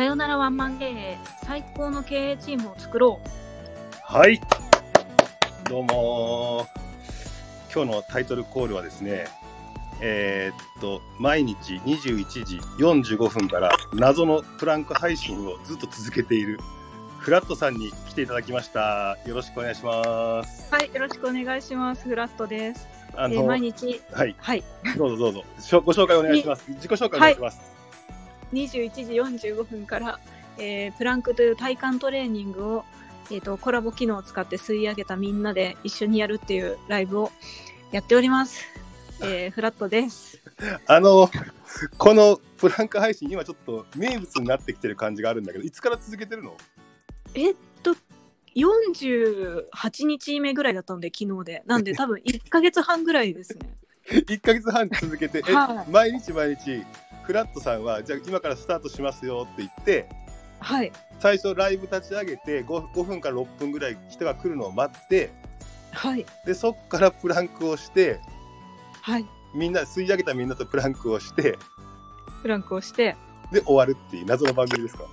さよならワンマン経営最高の経営チームを作ろうはい。どうも今日のタイトルコールはですね、えーっと、毎日21時45分から謎のプランク配信をずっと続けているフラットさんに来ていただきました。よろしくお願いします。はいよろしくお願いしますフラットです、あえー毎日はい、はいどうぞどうぞ。ご紹介お願いします。自己紹介お願いします。21時45分から、えープランクという体幹トレーニングを、えー、とコラボ機能を使って吸い上げたみんなで一緒にやるっていうライブをやっております、えーフラットです。あの、このプランク配信、今ちょっと名物になってきてる感じがあるんだけど、いつから続けてるの？えっと48日目ぐらいだったので昨日で。なんで多分1ヶ月半ぐらいですね。1ヶ月半続けて、えはい。毎日毎日？フラットさんはじゃあ今からスタートしますよって言ってはい。最初ライブ立ち上げて 5, 5分から6分ぐらい人が来るのを待ってはい。でそっからプランクをしてはい。みんな吸い上げたみんなとプランクをしてプランクをしてで終わるっていう謎の番組ですか？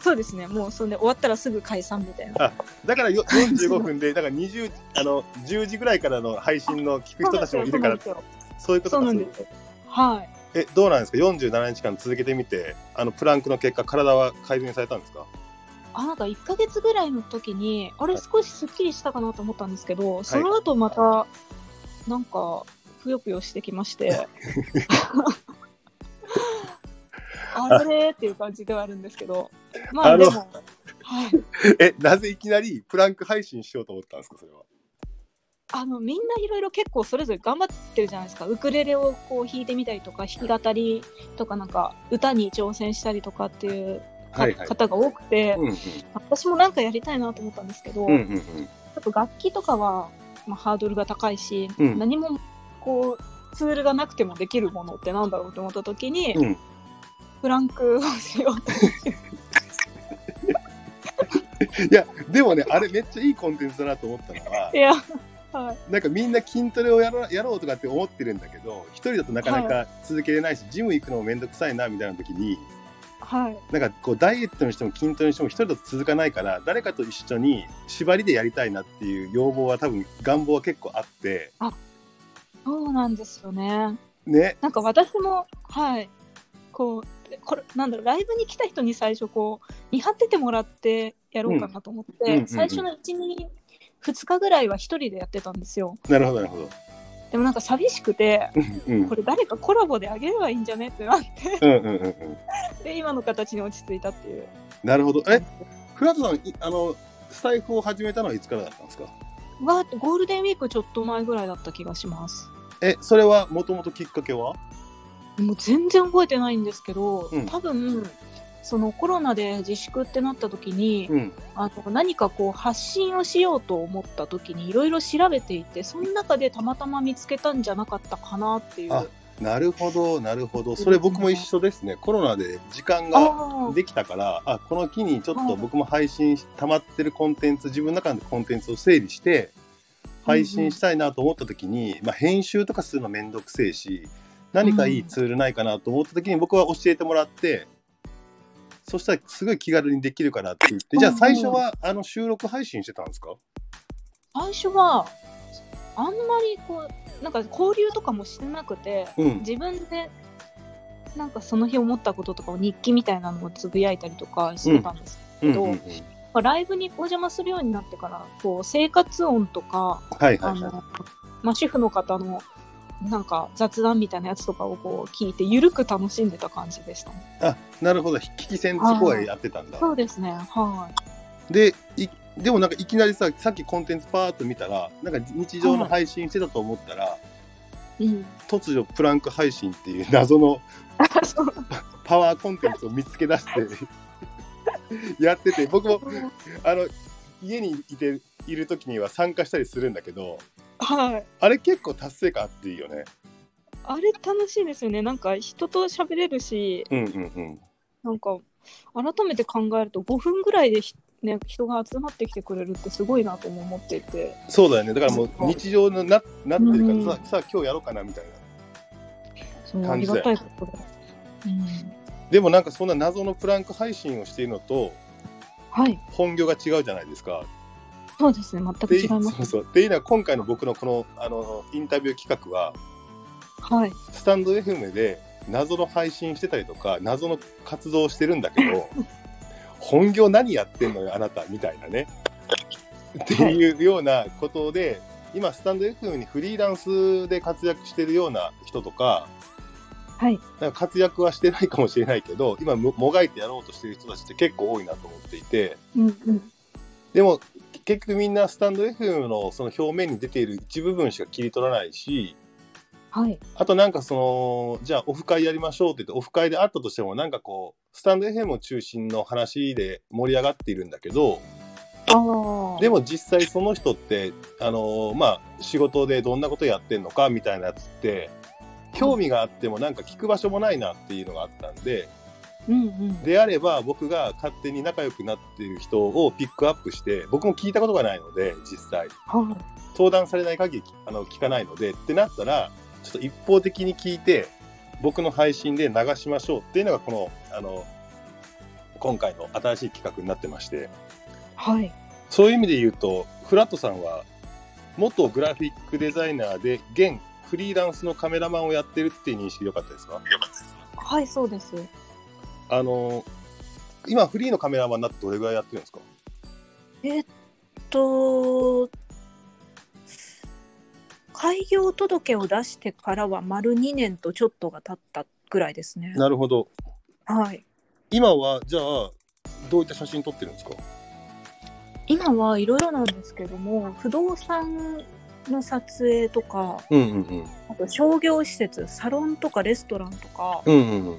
そうですね。もうそんで終わったらすぐ解散みたいな。だからよ45分で だから20あの10時ぐらいからの配信の聞く人たちもいるからそういうことなんですよ。はいえどうなんですか？47日間続けてみてあのプランクの結果体は改善されたんですか？あなんか1ヶ月ぐらいの時にあれ少しすっきりしたかなと思ったんですけど、その後またなんかぷよぷよしてきまして。あれ？っていう感じではあるんですけど。まあでもはい。えなぜいきなりプランク配信しようと思ったんですかそれは？あのみんないろいろ結構それぞれ頑張ってるじゃないですか。ウクレレをこう弾いてみたりとか弾き語りとかなんか歌に挑戦したりとかっていうかはいはい。方が多くて、うんうん。私もなんかやりたいなと思ったんですけど、うんうんうん。ちょっと楽器とかは、まあ、ハードルが高いし、うん。何もこうツールがなくてもできるものってなんだろうと思った時に、うん。フランクをしようと いやでもねあれめっちゃいいコンテンツだなと思ったのはいや、はい、なんかみんな筋トレをやろうやろうとかって思ってるんだけど一人だとなかなか続けれないし、ジム行くのもめんどくさいなみたいな時にはい、なんかこうダイエットにしても筋トレにしても一人だと続かないから誰かと一緒に縛りでやりたいなっていう要望は多分願望は結構あって。そうなんですよね。ね。なんか私も、はい、こう、これ、なんだろう、ライブに来た人に最初、こう、見張っててもらってやろうかなと思って、最初の1、2、2日ぐらいは一人でやってたんですよ。なるほどなるほど。でもなんか寂しくて、うんうんこれ誰かコラボであげればいいんじゃねってなって、うんうんうんうんで、今の形に落ち着いたっていう。なるほどえフラットさんいあのスタイフを始めたのはいつからだったんですか？はゴールデンウィークちょっと前ぐらいだった気がします。えそれはもともときっかけは？もう全然覚えてないんですけど、うん多分そのコロナで自粛ってなった時に、うん。あの何かこう発信をしようと思った時にいろいろ調べていてその中でたまたま見つけたんじゃなかったかなっていう。あなるほどなるほど。それ僕も一緒ですね。コロナで時間があできたからあこの機にちょっはいと僕も配信し溜まってるコンテンツ自分の中でコンテンツを整理して配信したいなと思った時に、まあ、編集とかするのめんどくせえし何かいいツールないかなと思った時に僕は教えてもらってそしたらすごい気軽にできるからって言ってじゃあ最初はあの収録配信してたんですか？最初はあんまりこうなんか交流とかもしてなくてうん。自分でなんかその日思ったこととかを日記みたいなのをつぶやいたりとかしてたんですけど、まあライブにお邪魔するようになってからこう生活音とかはいはいはい。あの、まあ、主婦の方のなんか雑談みたいなやつとかをこう聞いてゆるく楽しんでた感じでしたね。あなるほど聞き戦そこはやってたんだそうですね。はでいでもなんかいきなりささっきコンテンツパーッと見たらなんか日常の配信してたと思ったら、い。うん。突如プランク配信っていう謎のパワーコンテンツを見つけ出して やってて僕もあの家にいている時には参加したりするんだけどはい。あれ結構達成感あっていいよね。あれ楽しいですよね。なんか人と喋れるし、うんうんうん。なんか改めて考えると5分ぐらいでひね、人が集まってきてくれるってすごいなとも思っていて。そうだよねだからもう日常のななってるからさ,、うんさあ今日やろうかなみたいな。感じで。うん。でもなんかそんな謎のプランク配信をしているのとはい。本業が違うじゃないですか。そうですね。全く違います。そうそうっていうのは今回の僕のこのあのインタビュー企画ははい。スタンド FM で謎の配信してたりとか謎の活動をしてるんだけど 本業何やってんのよあなたみたいなねっていうようなことで今スタンド FM にフリーランスで活躍してるような人とかはい。なんか活躍はしてないかもしれないけど今ももがいてやろうとしてる人たちって結構多いなと思っていてうんうん。でも結局みんなスタンド FM のその表面に出ている一部分しか切り取らないしはい。あとなんかそのじゃあオフ会やりましょうって言ってオフ会であったとしてもなんかこうスタンド FM を中心の話で盛り上がっているんだけど。でも実際その人ってあのまあ仕事でどんなことやってんのかみたいなやつって興味があってもなんか聞く場所もないなっていうのがあったんでうんうん。であれば僕が勝手に仲良くなっている人をピックアップして僕も聞いたことがないので実際は相談されない限りあの聞かないのでってなったらちょっと一方的に聞いて僕の配信で流しましょうっていうのがこのあの今回の新しい企画になってましてい。はい。そういう意味で言うとフラットさんは元グラフィックデザイナーで現フリーランスのカメラマンをやってるっていう認識でよかったですか？はい、そうです。あの今フリーのカメラマンになってどれぐらいやってるんですか？えっと、開業届を出してからは丸2年とちょっとが経ったぐらいですね。なるほど。はい。今はじゃあどういった写真撮ってるんですか？今はいろいろなんですけども、不動産の撮影とか、うんうんうん。あと商業施設、サロンとかレストランとか、うんうんうん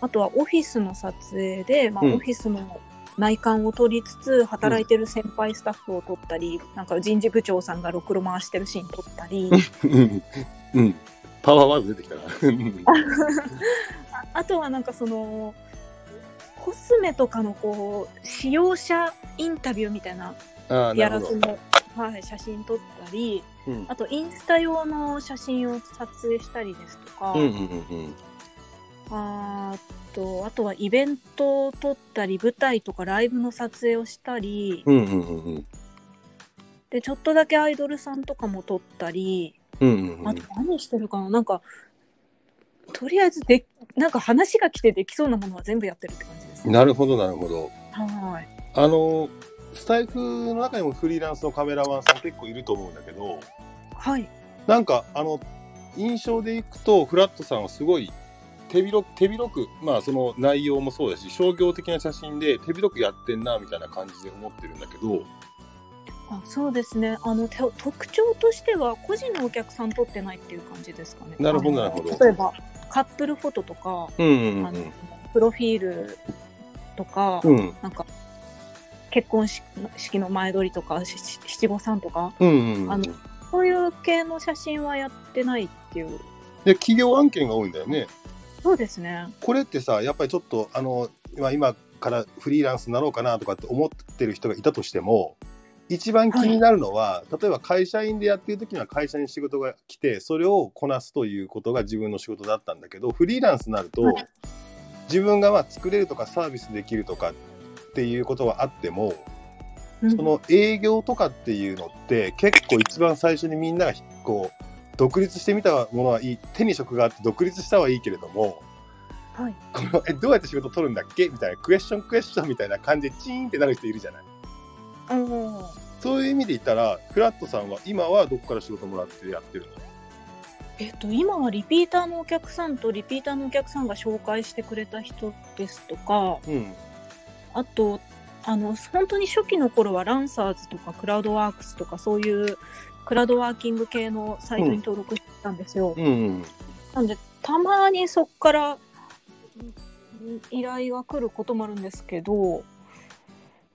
あとはオフィスの撮影で、まあ、うんオフィスの内観を撮りつつ、働いてる先輩スタッフを撮ったり、なんか人事部長さんがろくろ回してるシーン撮ったり、うんうん。パワーワード出てきたな。あ あとはなんかその、コスメとかのこう、使用者インタビューみたいなああ、なるほど。やらずの、はい、写真撮ったり、うんあとインスタ用の写真を撮影したりですとか、うんうんうんうん。あーとあとはイベントを撮ったり舞台とかライブの撮影をしたり、うんうんうんうん。でちょっとだけアイドルさんとかも撮ったり、うんうんうんあと何してるかな？なんかとりあえずでなんか話が来てできそうなものは全部やってるって感じです。なるほど、なるほど。はいあの、スタイフの中にもフリーランスのカメラマンさん結構いると思うんだけど、はいなんか、あの、印象でいくと、フラットさんはすごい手広く、手広く、まあその内容もそうだし、商業的な写真で手広くやってんな、みたいな感じで思ってるんだけど、あそうですねあのて特徴としては個人のお客さん撮ってないっていう感じですかね。なるほどなるほど例えばカップルフォトとか、うんうんあのプロフィールとか、うん。うんなんか結婚式式の前撮りとか七五三とかうんうんうん。あのそういう系の写真はやってないっていうで、企業案件が多いんだよね。そうですね。これってさやっぱりちょっとあの今今からフリーランスになろうかなとかって思ってる人がいたとしても一番気になるのは、例えば会社員でやってる時には会社に仕事が来てそれをこなすということが自分の仕事だったんだけどフリーランスになると、はい。自分がまあ作れるとかサービスできるとかっていうことはあってもうん。その営業とかっていうのって結構一番最初にみんながこう独立してみたものはいい手に職があって独立したはいいけれどもはい。この えどうやって仕事取るんだっけ？みたいなクエスチョンクエスチョンみたいな感じでチーンってなる人いるじゃない。そういう意味で言ったらフラットさんは今はどこから仕事もらってやってるの？えっと今はリピーターのお客さんとリピーターのお客さんが紹介してくれた人ですとかうん。あとあの本当に初期の頃はランサーズとかクラウドワークスとかそういうクラウドワーキング系のサイトに登録してたんですよ、うんうん。なんでたまにそこからうん依頼が来ることもあるんですけど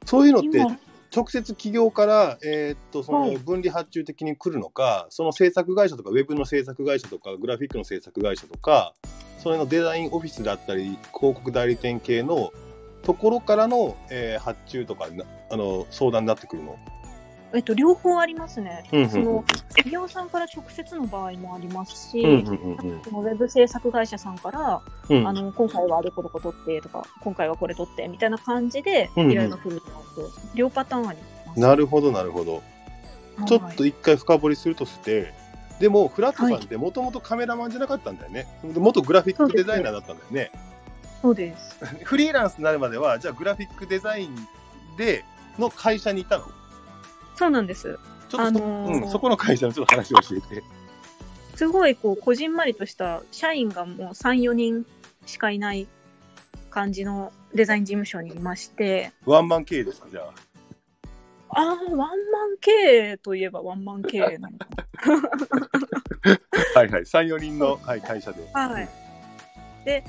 そういうのって今直接企業から、えーっとそはい。の分離発注的に来るのか、その制作会社とかウェブの制作会社とかグラフィックの制作会社とかそれのデザインオフィスだったり広告代理店系のところからの、えー発注とかなあの相談になってくるの？えっと、両方ありますね。うんうんその企業さんから直接の場合もありますし、うんうんうんそのウェブ制作会社さんから、うんあの今回はあれこれこ取ってとか、今回はこれ取ってみたいな感じで、うんうん依頼が来るのと、両パターンあります。なるほどなるほど。はいちょっと一回深掘りするとして、でもフラットさんってもともとカメラマンじゃなかったんだよね。元グラフィックデザイナーだったんだよね。そうです。フリーランスになるまでは、じゃあグラフィックデザインでの会社にいたの？そうなんです。ちょっとそ,、あのーうん、そこの会社のちょっと話を教えて。すごいこう、こじんまりとした社員がもう3、4人しかいない感じのデザイン事務所にいまして、ワンマン経営ですか、じゃあ？ああ、ワンマン経営といえばワンマン経営なのか。はいはい、3、4人の、はい、会社で。はい。で、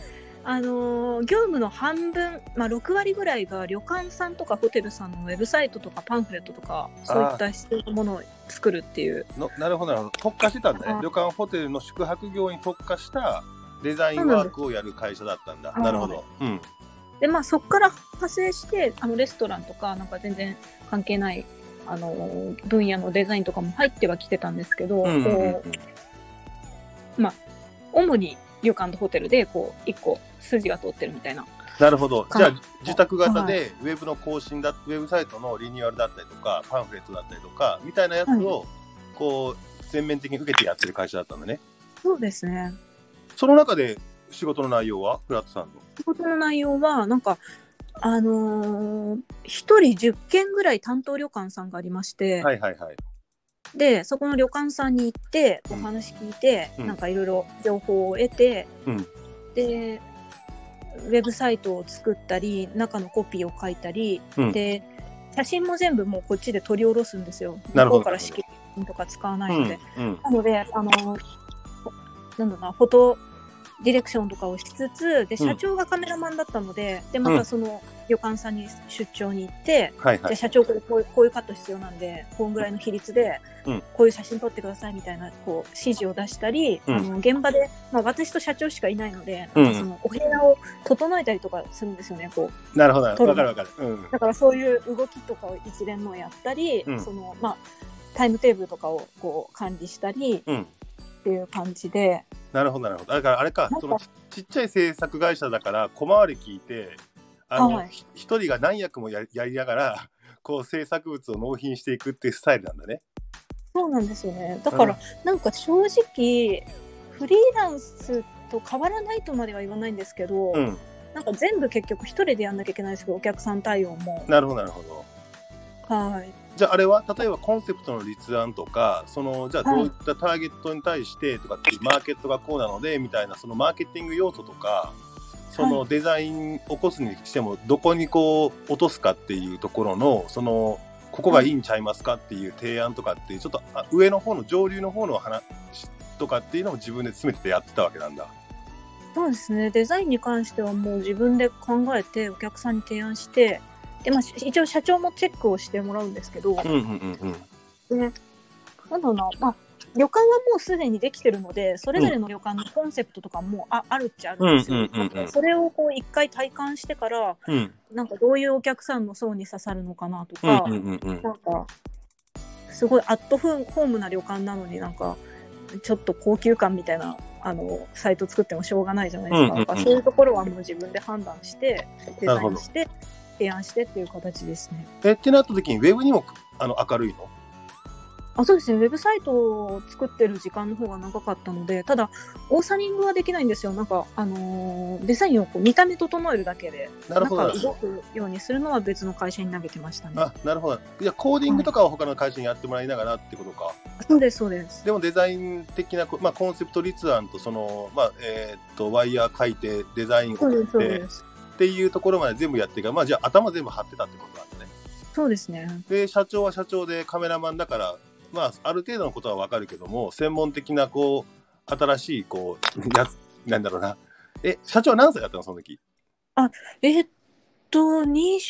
あのー業務の半分、まあ、6割ぐらいが旅館さんとかホテルさんのウェブサイトとかパンフレットとか、そういった必要なものを作るっていう。のなるほどなるほど。特化してたんだねは。い旅館、ホテルの宿泊業に特化したデザインワークをやる会社だったんだ。なるほど。うん。で、まあ、そこから派生して、あのレストランとか、なんか全然関係ない、あのー分野のデザインとかも入ってはきてたんですけど、うんうんうんこう主に旅館とホテルで、こう、一個筋が通ってるみたいな。なるほど。じゃあはい、受託型で、ウェブの更新だ、ウェブサイトのリニューアルだったりとか、パンフレットだったりとか、みたいなやつを、こう、全面的に受けてやってる会社だったんだね。そうですね。その中で、仕事の内容はフラットさんの？仕事の内容は、なんか、あのー一人10件ぐらい担当旅館さんがありまして、はいはいはい。で、そこの旅館さんに行って、お話聞いて、うんなんかいろいろ情報を得て、うんで、ウェブサイトを作ったり、中のコピーを書いたり、うんで、写真も全部もうこっちで取り下ろすんですよ。向こうから式とか使わなうんいので。うん。なので、あの、なんだろうな、フォトディレクションとかをしつつ、で、社長がカメラマンだったので、で、またその旅館さんに出張に行って、で、はいはい。社長これこういうこういうカット必要なんで、こんぐらいの比率で、うんこういう写真撮ってくださいみたいな、こう、指示を出したり、うんあの、現場で、まあ私と社長しかいないので、うんなんかその、お部屋を整えたりとかするんですよね、こう。なるほど。わ撮るかるわかる。うん。だからそういう動きとかを一連のやったり、うんその、まあ、タイムテーブルとかをこう管理したりうん。っていう感じで、なるほどなるほど。だからあれかそのちちっちゃい制作会社だから小回り聞いて、あの、はいひ一人が何役もやりやりながら、こう制作物を納品していくっていうスタイルなんだね。そうなんですよね。だから、なんか正直、フリーランスと変わらないとまでは言わないんですけど、うん。なんか全部結局一人でやんなきゃいけないですけど、お客さん対応も。なるほどなるほど。はい。じゃああれは例えばコンセプトの立案とかそのじゃあはいどういったターゲットに対してとかっていうマーケットがこうなのでみたいなそのマーケティング要素とかそのデザイン起こすにしてもどこにこう落とすかっていうところのそのここがいいんちゃいますかっていう提案とかっていうちょっとあ上の方の上流の方の話とかっていうのも自分で詰めてやってたわけなんだ。そうですね。デザインに関してはもう自分で考えて、お客さんに提案して、で、まあ、し一応社長もチェックをしてもらうんですけど、うんうんうんうん。ね、なんだろうな、まあ、旅館はもうすでにできてるので、それぞれの旅館のコンセプトとかもあ,、あるっちゃあるんですよ。うんうんうんそれをこう一回体感してから、うんなんかどういうお客さんの層に刺さるのかなとか、うんうんうんうんなんか、すごいアットホームな旅館なのになんか、ちょっと高級感みたいな、あの、サイト作ってもしょうがないじゃないですか。うんうんうんそういうところはもう自分で判断して、デザインして、提案してっていう形ですね。えってなった時にウェブにもあの明るいの？あそうですね、ウェブサイトを作ってる時間の方が長かったので、ただ、オーサリングはできないんですよ。なんか、あのーデザインをこう見た目整えるだけで、なるほど中動くようにするのは別の会社に投げてましたね。あなるほど。いやコーディングとかは他の会社にやってもらいながらってことか。そうです、そうです。でもデザイン的なこ、まあ、コンセプト立案とその、まあえーっとワイヤー書いてデザインをそうです、そう書いてです。っていうところまで全部やってるから、まあ、じゃあ頭全部張ってたってことなんだね。そうですね。で社長は社長でカメラマンだから、まあ、ある程度のことは分かるけども専門的なこう新しいこうやつなんだろうなえ社長は何歳だったのその時？えーっと、20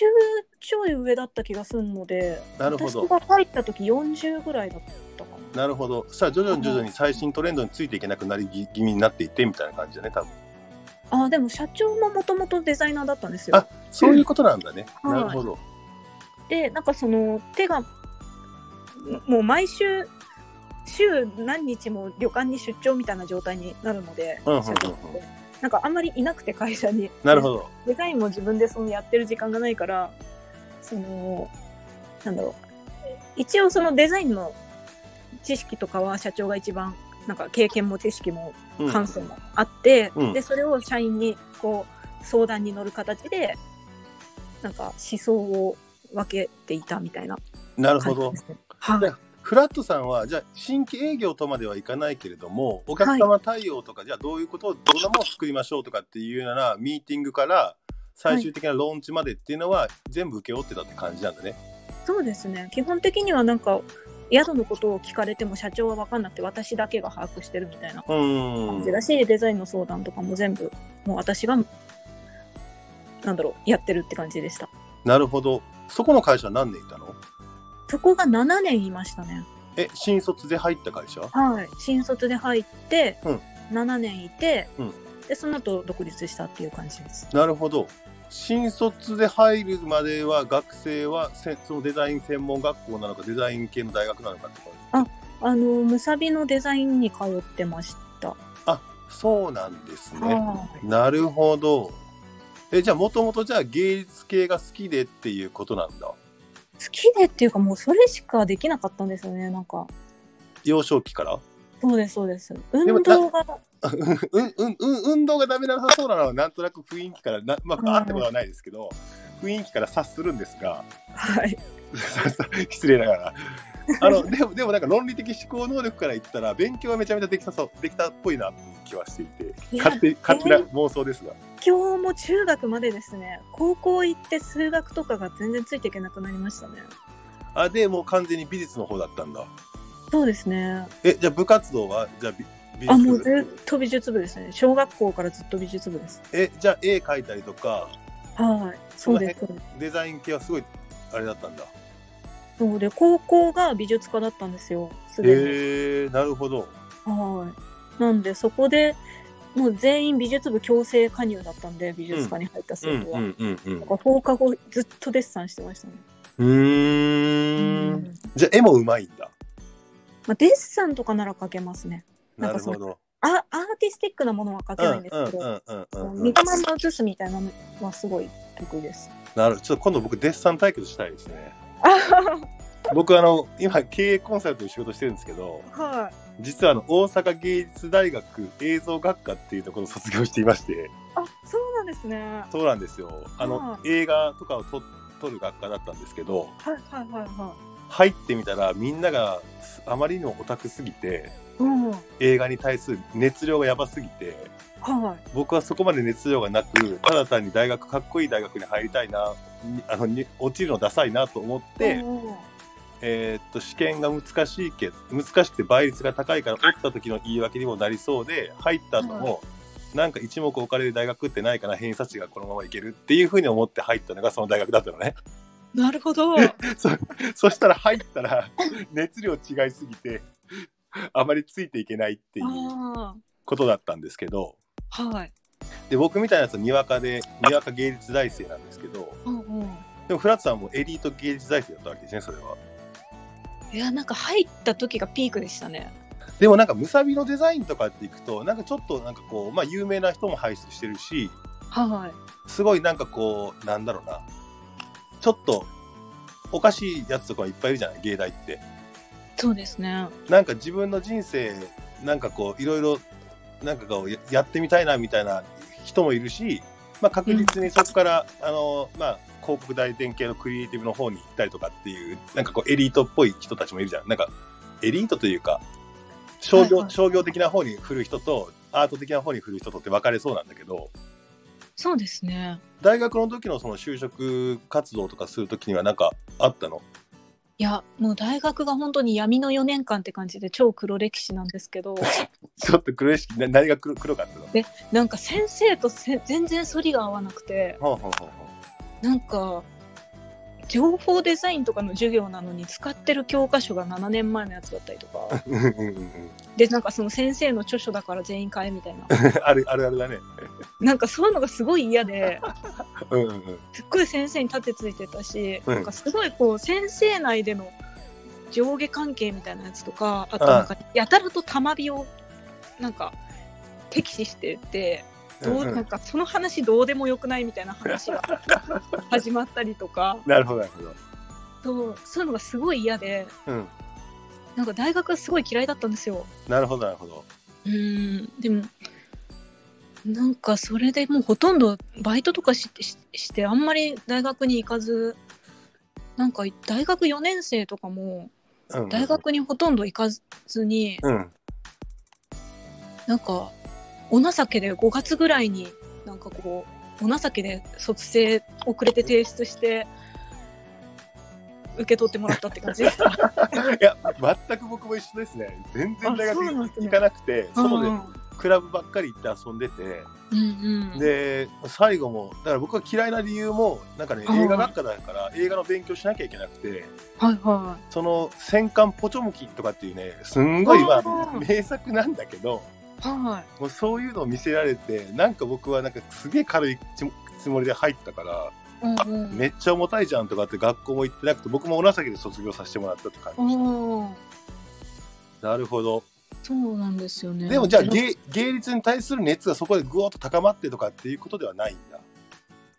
ちょい上だった気がするので、なるほど私が入った時40ぐらいだったかな。なるほどそしたら徐々に徐々に最新トレンドについていけなくなり気味になっていってみたいな感じだね多分あ、でも社長ももともとデザイナーだったんですよ。あそういうことなんだね、はい。なるほど。で、なんかその手がもう毎週週何日も旅館に出張みたいな状態になるので、うんうんなんかあんまりいなくて会社に。なるほど。デザインも自分でそのやってる時間がないからそのなんだろう。一応そのデザインの知識とかは社長が一番なんか経験も知識もうん。感性もあって、うん。でそれを社員にこう相談に乗る形でなんか思想を分けていたみたいななるほど。はい。でフラットさんはじゃあ新規営業とまではいかないけれどもお客様対応とか、じゃあどういうことをどんなものを作りましょうとかっていうようなミーティングから最終的なローンチまでっていうのは全部請け負ってたって感じなんだね。そうですね。基本的にはなんか宿のことを聞かれても社長は分かんなくて私だけが把握してるみたいな感じだし、デザインの相談とかも全部もう私がなんだろうやってるって感じでした。なるほど。そこの会社は何年いたの？そこが7年いましたね。え新卒で入った会社？はい。新卒で入って、うん。7年いて、うん。でその後独立したっていう感じです。なるほど。新卒で入るまでは学生はせそのデザイン専門学校なのかデザイン系の大学なのかって感じあのむさびのデザインに通ってましたそうなんですね。はなるほど。えじゃあもともとじゃあ芸術系が好きでっていうことなんだ。好きでっていうかもうそれしかできなかったんですよねなんか幼少期から？そうですそうです。も運動が うんうんうん運動がダメなさそうなのはなんとなく雰囲気からなまうんああったことはないですけど雰囲気から察するんですがはい。失礼ながら。あのでもでもなんか論理的思考能力から言ったら勉強はめちゃめちゃできたそうできたっぽいなっていう気はしていて勝手勝手な妄想ですが。今日も中学までですね。高校行って数学とかが全然ついていけなくなりましたね。あでもう完全に美術の方だったんだそうですね。えじゃあ部活動はじゃあ美美あもう部ずっと美術部ですね。小学校からずっと美術部です。えじゃあ絵描いたりとかはいそうですそうです。デザイン系はすごいあれだったんだ。そうで高校が美術科だったんですよすでに、へえなるほど。はい。なんでそこでもう全員美術部強制加入だったんで美術科に入った生徒は、うんうんうんなんか放課後ずっとデッサンしてましたね、うーうん。じゃあ絵もうまいんだまあ、デッサンとかなら描けますね。なかそのなんるほど。あアーティスティックなものは描けないんですけど、見たまん。ま写すみたいなのはすごい得意です。なるちょっと今度僕デッサン対決したいですね。あ 僕あの今経営コンサルという仕事してるんですけどは実はあの大阪芸術大学映像学科っていうところを卒業していまして。い。あ、そうなんですね。はそうなんですよ。あの、は映画とかを撮撮る学科だったんですけどいはいはいは入ってみたらみんながあまりにもオタクすぎて。うん。映画に対する熱量がやばすぎてい。僕はそこまで熱量がなくただ単に大学かっこいい大学に入りたいなあのに落ちるのダサいなと思って、うんえーっと試験が難しいけ難しくて倍率が高いから落ちた時の言い訳にもなりそうで入った後も、なんか一目置かれる大学ってないかな偏差値がこのままいけるっていうふうに思って入ったのがその大学だったのねなるほど。そそしたら入ったら熱量違いすぎてあまりついていけないっていうあことだったんですけどあ、はい。で僕みたいなやつはにわかでにわか芸術大生なんですけどうんうん。でもフラッツさんはもうエリート芸術大生だったわけですねそれはいや、なんか入った時がピークでしたね。でもなんかムサビのデザインとかっていくとなんかちょっとなんかこうまあ有名な人も輩出してるしはい。すごいなんかこうなんだろうなちょっとおかしいやつとかいっぱいいるじゃない芸大って。そうですね。なんか自分の人生なんかこういろいろなんかこうややってみたいなみたいな人もいるし、まあ、確実にそこから、あのまあ広告代理店系のクリエイティブの方に行ったりとかっていうなんかこうエリートっぽい人たちもいるじゃん。なんかエリートというか商業,、はいはい。商業的な方に振る人とアート的な方に振る人とって分かれそうなんだけどそうですね。大学の時のその就職活動とかする時にはなんかあったの？いや、もう大学が本当に闇の4年間って感じで超黒歴史なんですけど、ちょっと黒いしな何が黒黒かったの？なんか先生とせ全然反りが合わなくて、ほうほうほうほなんか情報デザインとかの授業なのに使ってる教科書が7年前のやつだったりとか。でなんかその先生の著書だから全員買えみたいな。あるあるあるだね。なんかそういうのがすごい嫌で。うん。すっごい先生に盾ついてたし、うん。なんかすごいこう先生内での上下関係みたいなやつとかあとなんかやたらと玉火をなんか敵視しててどうなんかその話どうでもよくないみたいな話が 始まったりとか。なるほどなるほど。そうそういうのがすごい嫌でうん。なんか大学がすごい嫌いだったんですよ。なるほどなるほど。うんでもなんかそれでもうほとんどバイトとかしししてあんまり大学に行かずなんか大学4年生とかもうん。大学にほとんど行かずにうん。なんかお情けで5月ぐらいになんかこうお情けで卒生遅れて提出して受け取ってもらったって感じ。でした。いや全く僕も一緒ですね。全然大学行かなくて外でうんクラブばっかり行って遊んでてうんうん、で最後もだから僕が嫌いな理由もなんかねはい。映画学科だから映画の勉強しなきゃいけなくてはいはその「戦艦ポチョムキ」とかっていうねすんごいまあ名作なんだけどいはい。もうそういうのを見せられてなんか僕はなんかすげえ軽いつつもりで入ったからうんうん。めっちゃ重たいじゃんとかって学校も行ってなくて僕もお情けで卒業させてもらったって感じでしあたなるほど。そうなんですよね。でもじゃあで芸芸術に対する熱がそこでぐわっと高まってとかっていうことではないんだ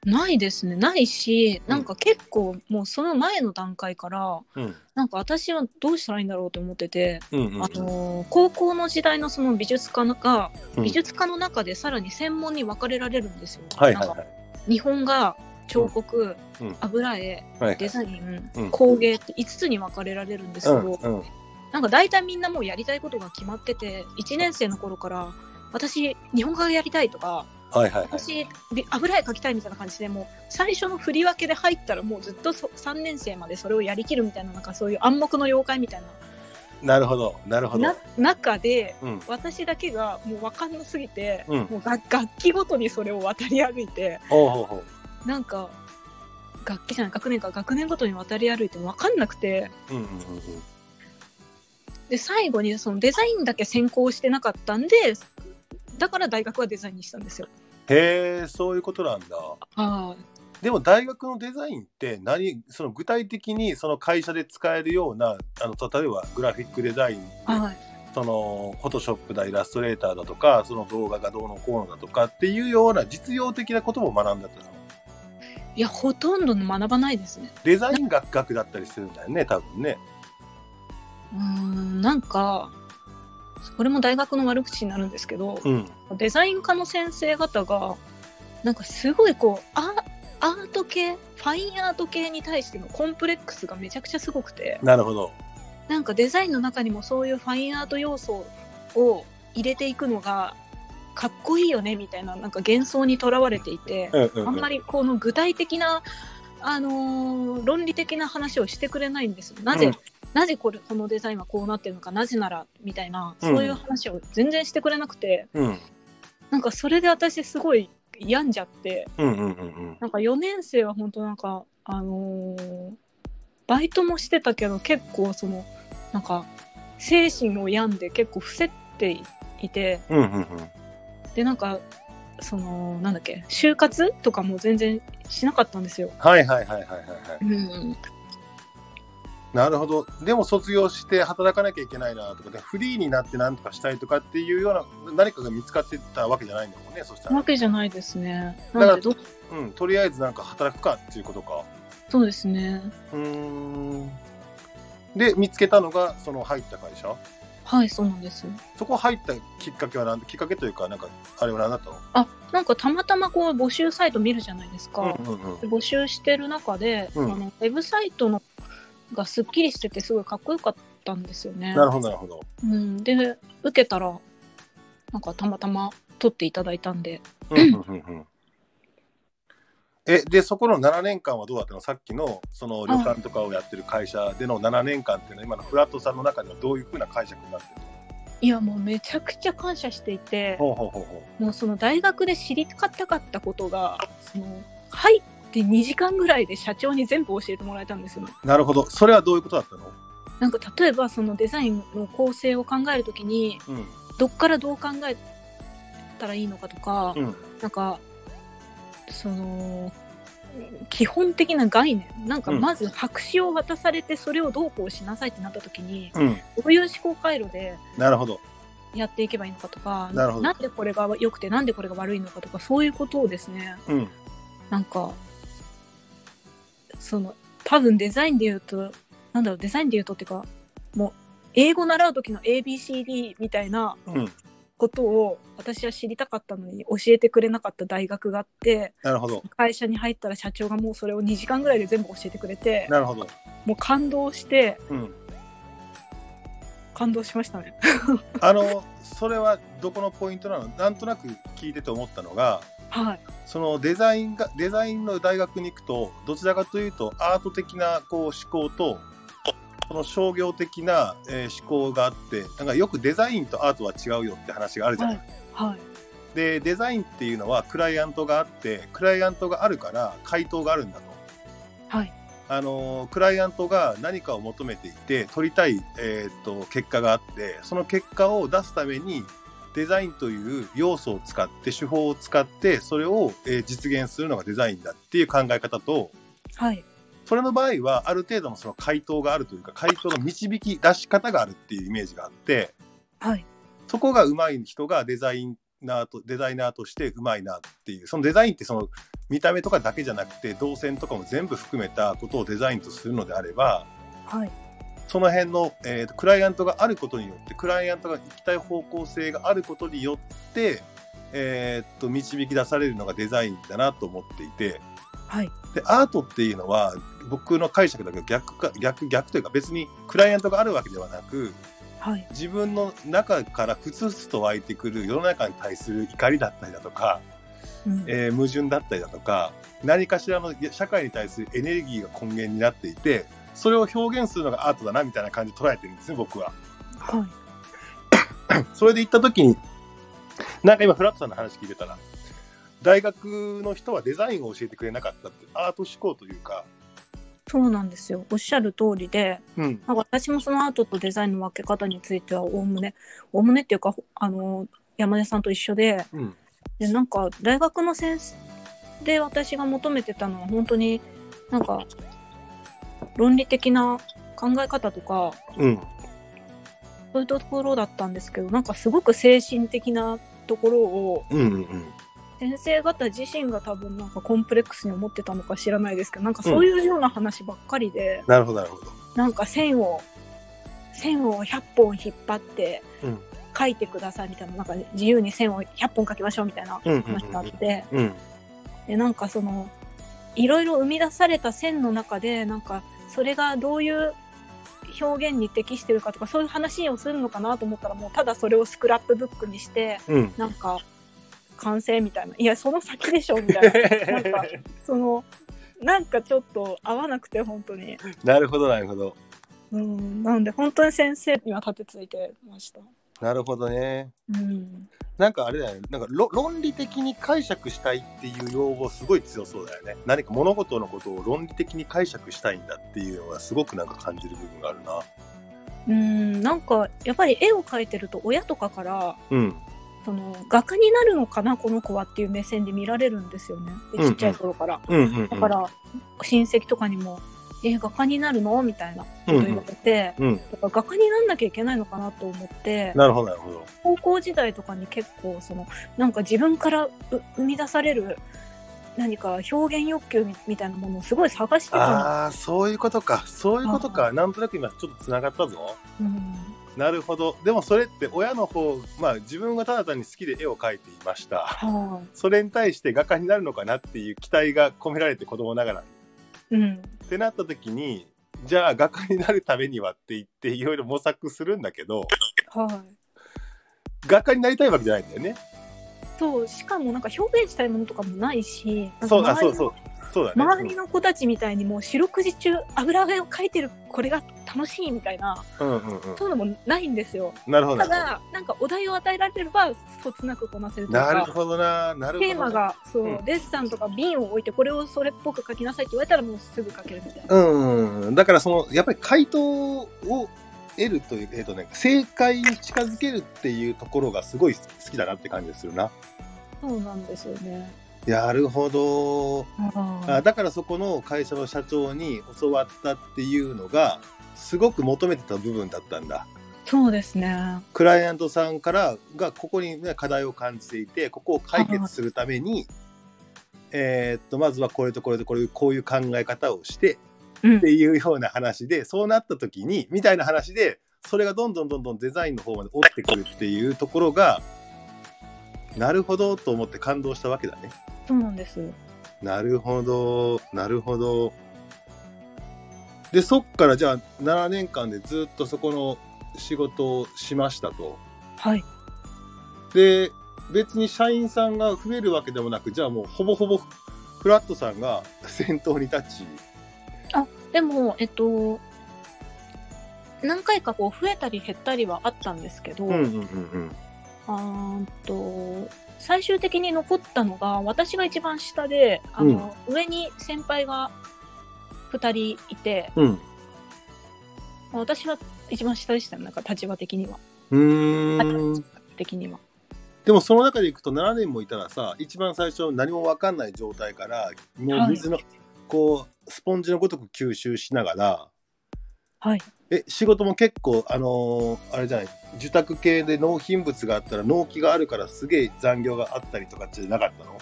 ないですね。ないし、なんか結構もうその前の段階から、うん。なんか私はどうしたらいいんだろうと思ってて、うんうんうん。あのー高校の時代のその美術科が、うん。美術科の中でさらに専門に分かれられるんですよ。はいはいはい。日本画、彫刻、うん。油絵、はいデザイン、うん。工芸って5つに分かれられるんですけど、うんうん。なんか大体みんなもうやりたいことが決まってて、1年生の頃から、私、日本画がやりたいとか、はいはいはい。私び油絵描きたいみたいな感じでもう最初の振り分けで入ったらもうずっとそ3年生までそれをやりきるみたいななんかそういう暗黙の妖怪みたいな。るほどなるほなど。な中でうん。私だけがもう分かんなすぎて、うん。もうが楽器ごとにそれを渡り歩いてほうほうほう。なんか楽器じゃない学年か学年ごとに渡り歩いても分かんなくて。うんうんうんうん。で最後にそのデザインだけ専攻してなかったんでだから大学はデザインにしたんですよ。へえそういうことなんだ。あでも大学のデザインって何その具体的にその会社で使えるようなあの例えばグラフィックデザインはい。そのフォトショップだイラストレーターだとかその動画がどうのこうのだとかっていうような実用的なことも学んだってのいやほとんど学ばないですね。デザイン学学だったりするんだよね多分ね。うーんなんかこれも大学の悪口になるんですけど、うん。デザイン科の先生方がなんかすごいこうアアート系ファインアート系に対してのコンプレックスがめちゃくちゃすごくてなるほど。なんかデザインの中にもそういうファインアート要素を入れていくのがかっこいいよねみたいななんか幻想にとらわれていて、うんうん、うん、あんまりこの具体的な、あのー論理的な話をしてくれないんですよ。なぜ、うんなぜこれこのデザインはこうなってるのかなぜならみたいなうん。そういう話を全然してくれなくて、うん。なんかそれで私すごい病んじゃってうんうんうんうん。なんか4年生は本当なんかあのーバイトもしてたけど結構そのなんか精神を病んで結構伏せっていてうんうんうん。でなんかそのなんだっけ就活とかも全然しなかったんですよ。はいはいはいはいはいはい。うん、なるほど。でも卒業して働かなきゃいけないなとかでフリーになって何とかしたいとかっていうような何かが見つかってたわけじゃないんだもんねそしたら。わけじゃないですね。だからう？んとりあえずなんか働くかっていうことか。そうですね。うーん。で見つけたのがその入った会社？はい、そうなんです。そこ入ったきっかけは何きっかけというかなんかあれは何だったの？あ、なんかたまたまこう募集サイト見るじゃないですか。うんうんうん。で募集してる中で、うん。あのウェブサイトのがすっきりしててすごいかっこよかったんですよね。なるほどなるほど。うん、で受けたらなんかたまたま取っていただいたんで。うんうんうんうん。えでそこの7年間はどうだったの？さっきのその旅館とかをやってる会社での7年間っていうのは今のフラットさんの中ではどういうふうな解釈になってるいやもうめちゃくちゃ感謝していてのほうほうほうほもうその大学で知りたかったことがその入って2時間ぐらいで社長に全部教えてもらえたんですよ。うなるほどそれはどういうことだったの？なんか例えばそのデザインの構成を考えるときにうんどっからどう考えたらいいのかとか、うんなんかその基本的な概念なんかうんまず白紙を渡されてそれをどうこうしなさいってなった時にうん。どういう思考回路でなるほど。やっていけばいいのかとかなるほどんでこれが良くてなんでこれが悪いのかとかそういうことをですねうん。なんかその多分デザインで言うとなんだろうデザインで言うとっていうかもう英語習う時の ABCD みたいなうん。ことを私は知りたかったのに教えてくれなかった大学があってなるほど。会社に入ったら社長がもうそれを2時間ぐらいで全部教えてくれてなるほど。もう感動してうん。感動しましたね。あの、それはどこのポイントなの？なんとなく聞いてて思ったのが、はい。そのデザインが、デザインの大学に行くと、どちらかというとアート的なこう思考と、その商業的な、えー思考があって、なんかよくデザインとアートは違うよって話があるじゃない、はい。で、デザインっていうのはクライアントがあって、クライアントがあるから回答があるんだと。はいあのクライアントが何かを求めていて取りたい、えーっと結果があってその結果を出すためにデザインという要素を使って手法を使ってそれを、えー実現するのがデザインだっていう考え方とはい。それの場合はある程度のその回答があるというか回答の導き出し方があるっていうイメージがあってはい。そこが上手い人がデザイナーとデザイナーとして上手いなっていう。そのデザインってその見た目とかだけじゃなくて動線とかも全部含めたことをデザインとするのであればはい。その辺の、えーとクライアントがあることによってクライアントが行きたい方向性があることによって、えー、と導き出されるのがデザインだなと思っていて。はい。でアートっていうのは僕の解釈だけど逆か逆逆というか別にクライアントがあるわけではなくはい。自分の中からふつふつと湧いてくる世の中に対する怒りだったりだとか、うん。えー矛盾だったりだとか何かしらの社会に対するエネルギーが根源になっていてそれを表現するのがアートだなみたいな感じで捉えてるんですね僕は。はい。それで行った時になんか今フラットさんの話聞いてたら大学の人はデザインを教えてくれなかったってアート思考というか、そうなんですよ。おっしゃる通りでうん。なんか私もそのアートとデザインの分け方についてはおおむねおおむねっていうかあの山根さんと一緒でうん。でなんか大学の先生で私が求めてたのは本当になんか論理的な考え方とかうん。そういうところだったんですけどなんかすごく精神的なところをうんうんうん先生方自身が多分なんかコンプレックスに思ってたのか知らないですけどなんかそういうような話ばっかりで、なるほどなるほど。なんか線を線を100本引っ張ってうん書いてくださいみたいななんか自由に線を100本書きましょうみたいなうんうん話があって、うんでなんかそのいろいろ生み出された線の中でなんかそれがどういう表現に適してるかとかそういう話をするのかなと思ったらもうただそれをスクラップブックにしてうん。なんか完成みたいないやその先でしょみたいな なんかそのなんかちょっと合わなくて本当になるほどなるほど。うんなので本当に先生には立てついてましたなるほどね。うんなんかあれだよね。なんかろ論理的に解釈したいっていう要望すごい強そうだよね。何か物事のことを論理的に解釈したいんだっていうのがすごくなんか感じる部分があるな。うんなんかやっぱり絵を描いてると親とかからうん。その画家になるのかなこの子はっていう目線で見られるんですよねでちっちゃい頃から、うんうん、うん。だから親戚とかにも「え画家になるの?」みたいなこと言われて、うん。だから画家になんなきゃいけないのかなと思ってなるほどなるほど。高校時代とかに結構そのなんか自分からう生み出される何か表現欲求みみたいなものをすごい探してたああ、そういうことか。そういうことか。なんとなく今ちょっとつながったぞ。の、うんなるほど。でもそれって親の方、まあ自分がただ単に好きで絵を描いていました。はそれに対して画家になるのかなっていう期待が込められて子供ながらうんってなった時に、じゃあ画家になるためにはって言っていろいろ模索するんだけど、はい画家になりたいわけじゃないんだよね。そうしかもなんか表現したいものとかもないしそうそうそう。そうだね。周りの子たちみたいにもう四六時中油絵を描いてるこれが楽しいみたいなうんうんうん。そういうのもないんですよなるほど。ただなんかお題を与えられればそつなくこなせるとかなるほどな。なるほど。テーマ。がそう、うんデッサンとか瓶を置いてこれをそれっぽく描きなさいって言われたらもうすぐ描けるみたいな、うんうんうん。だからその、やっぱり回答を得るという、えっ、とね、正解に近づけるっていうところがすごい好きだなって感じがするな。そうなんですよねなるほど。あだからそこの会社の社長に教わったっていうのがすごく求めてた部分だったんだ。そうですね。クライアントさんからがここに、ね、課題を感じていてここを解決するために、えーっとまずはこれとこれとこれこういう考え方をしてうん。っていうような話でそうなった時にみたいな話でそれがどんどんどんどんデザインの方まで落ちてくるっていうところがなるほどと思って感動したわけだね。そうなんです。なるほどなるほど。でそっからじゃあ7年間でずっとそこの仕事をしましたと。はい。で別に社員さんが増えるわけでもなくじゃあもうほぼほぼフラットさんが先頭に立ちでも、えっと、何回かこう増えたり減ったりはあったんですけど、うんうんうんうんあと最終的に残ったのが私が一番下であの、上に先輩が2人いてうん。まあ私は一番下でしたねなんか立場的には。うーん。的には。でもその中でいくと7年もいたらさ一番最初何も分かんない状態からもう水の、こうスポンジのごとく吸収しながらはいえ仕事も結構あのーあれじゃない受託系で納品物があったら納期があるからすげえ残業があったりとかってなかったの？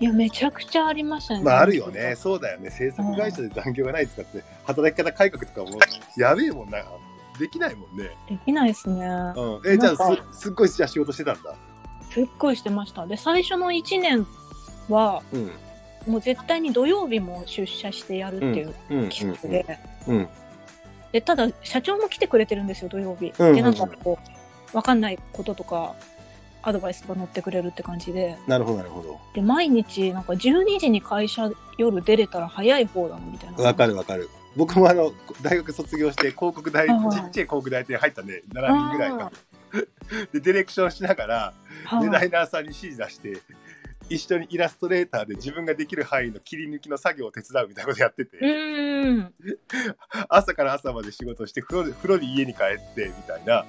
いやめちゃくちゃありましたねまああるよね。そうだよね。制作会社で残業がないとかって働き方改革とかもやべえもんなできないもんね、できないですね。うん、えじゃあなんかすすっごいじゃあ仕事してたんだ？すっごいしてました。で最初の1年はうん。もう絶対に土曜日も出社してやるっていううんうん。規則で,、うんでただ社長も来てくれてるんですよ土曜日、うんうんうん。でなんかこう分かんないこととかアドバイスとか乗ってくれるって感じで。なるほどなるほど。で毎日なんか12時に会社夜出れたら早い方だなみたいな。わかるわかる。僕もあの大学卒業して広告代はいちっちゃい広告代理店入ったね。7人ぐらいか。でディレクションしながらはい。デザイナーさんに指示出して一緒にイラストレーターで自分ができる範囲の切り抜きの作業を手伝うみたいなことやってて、朝から朝まで仕事して風呂で風呂に家に帰ってみたいな。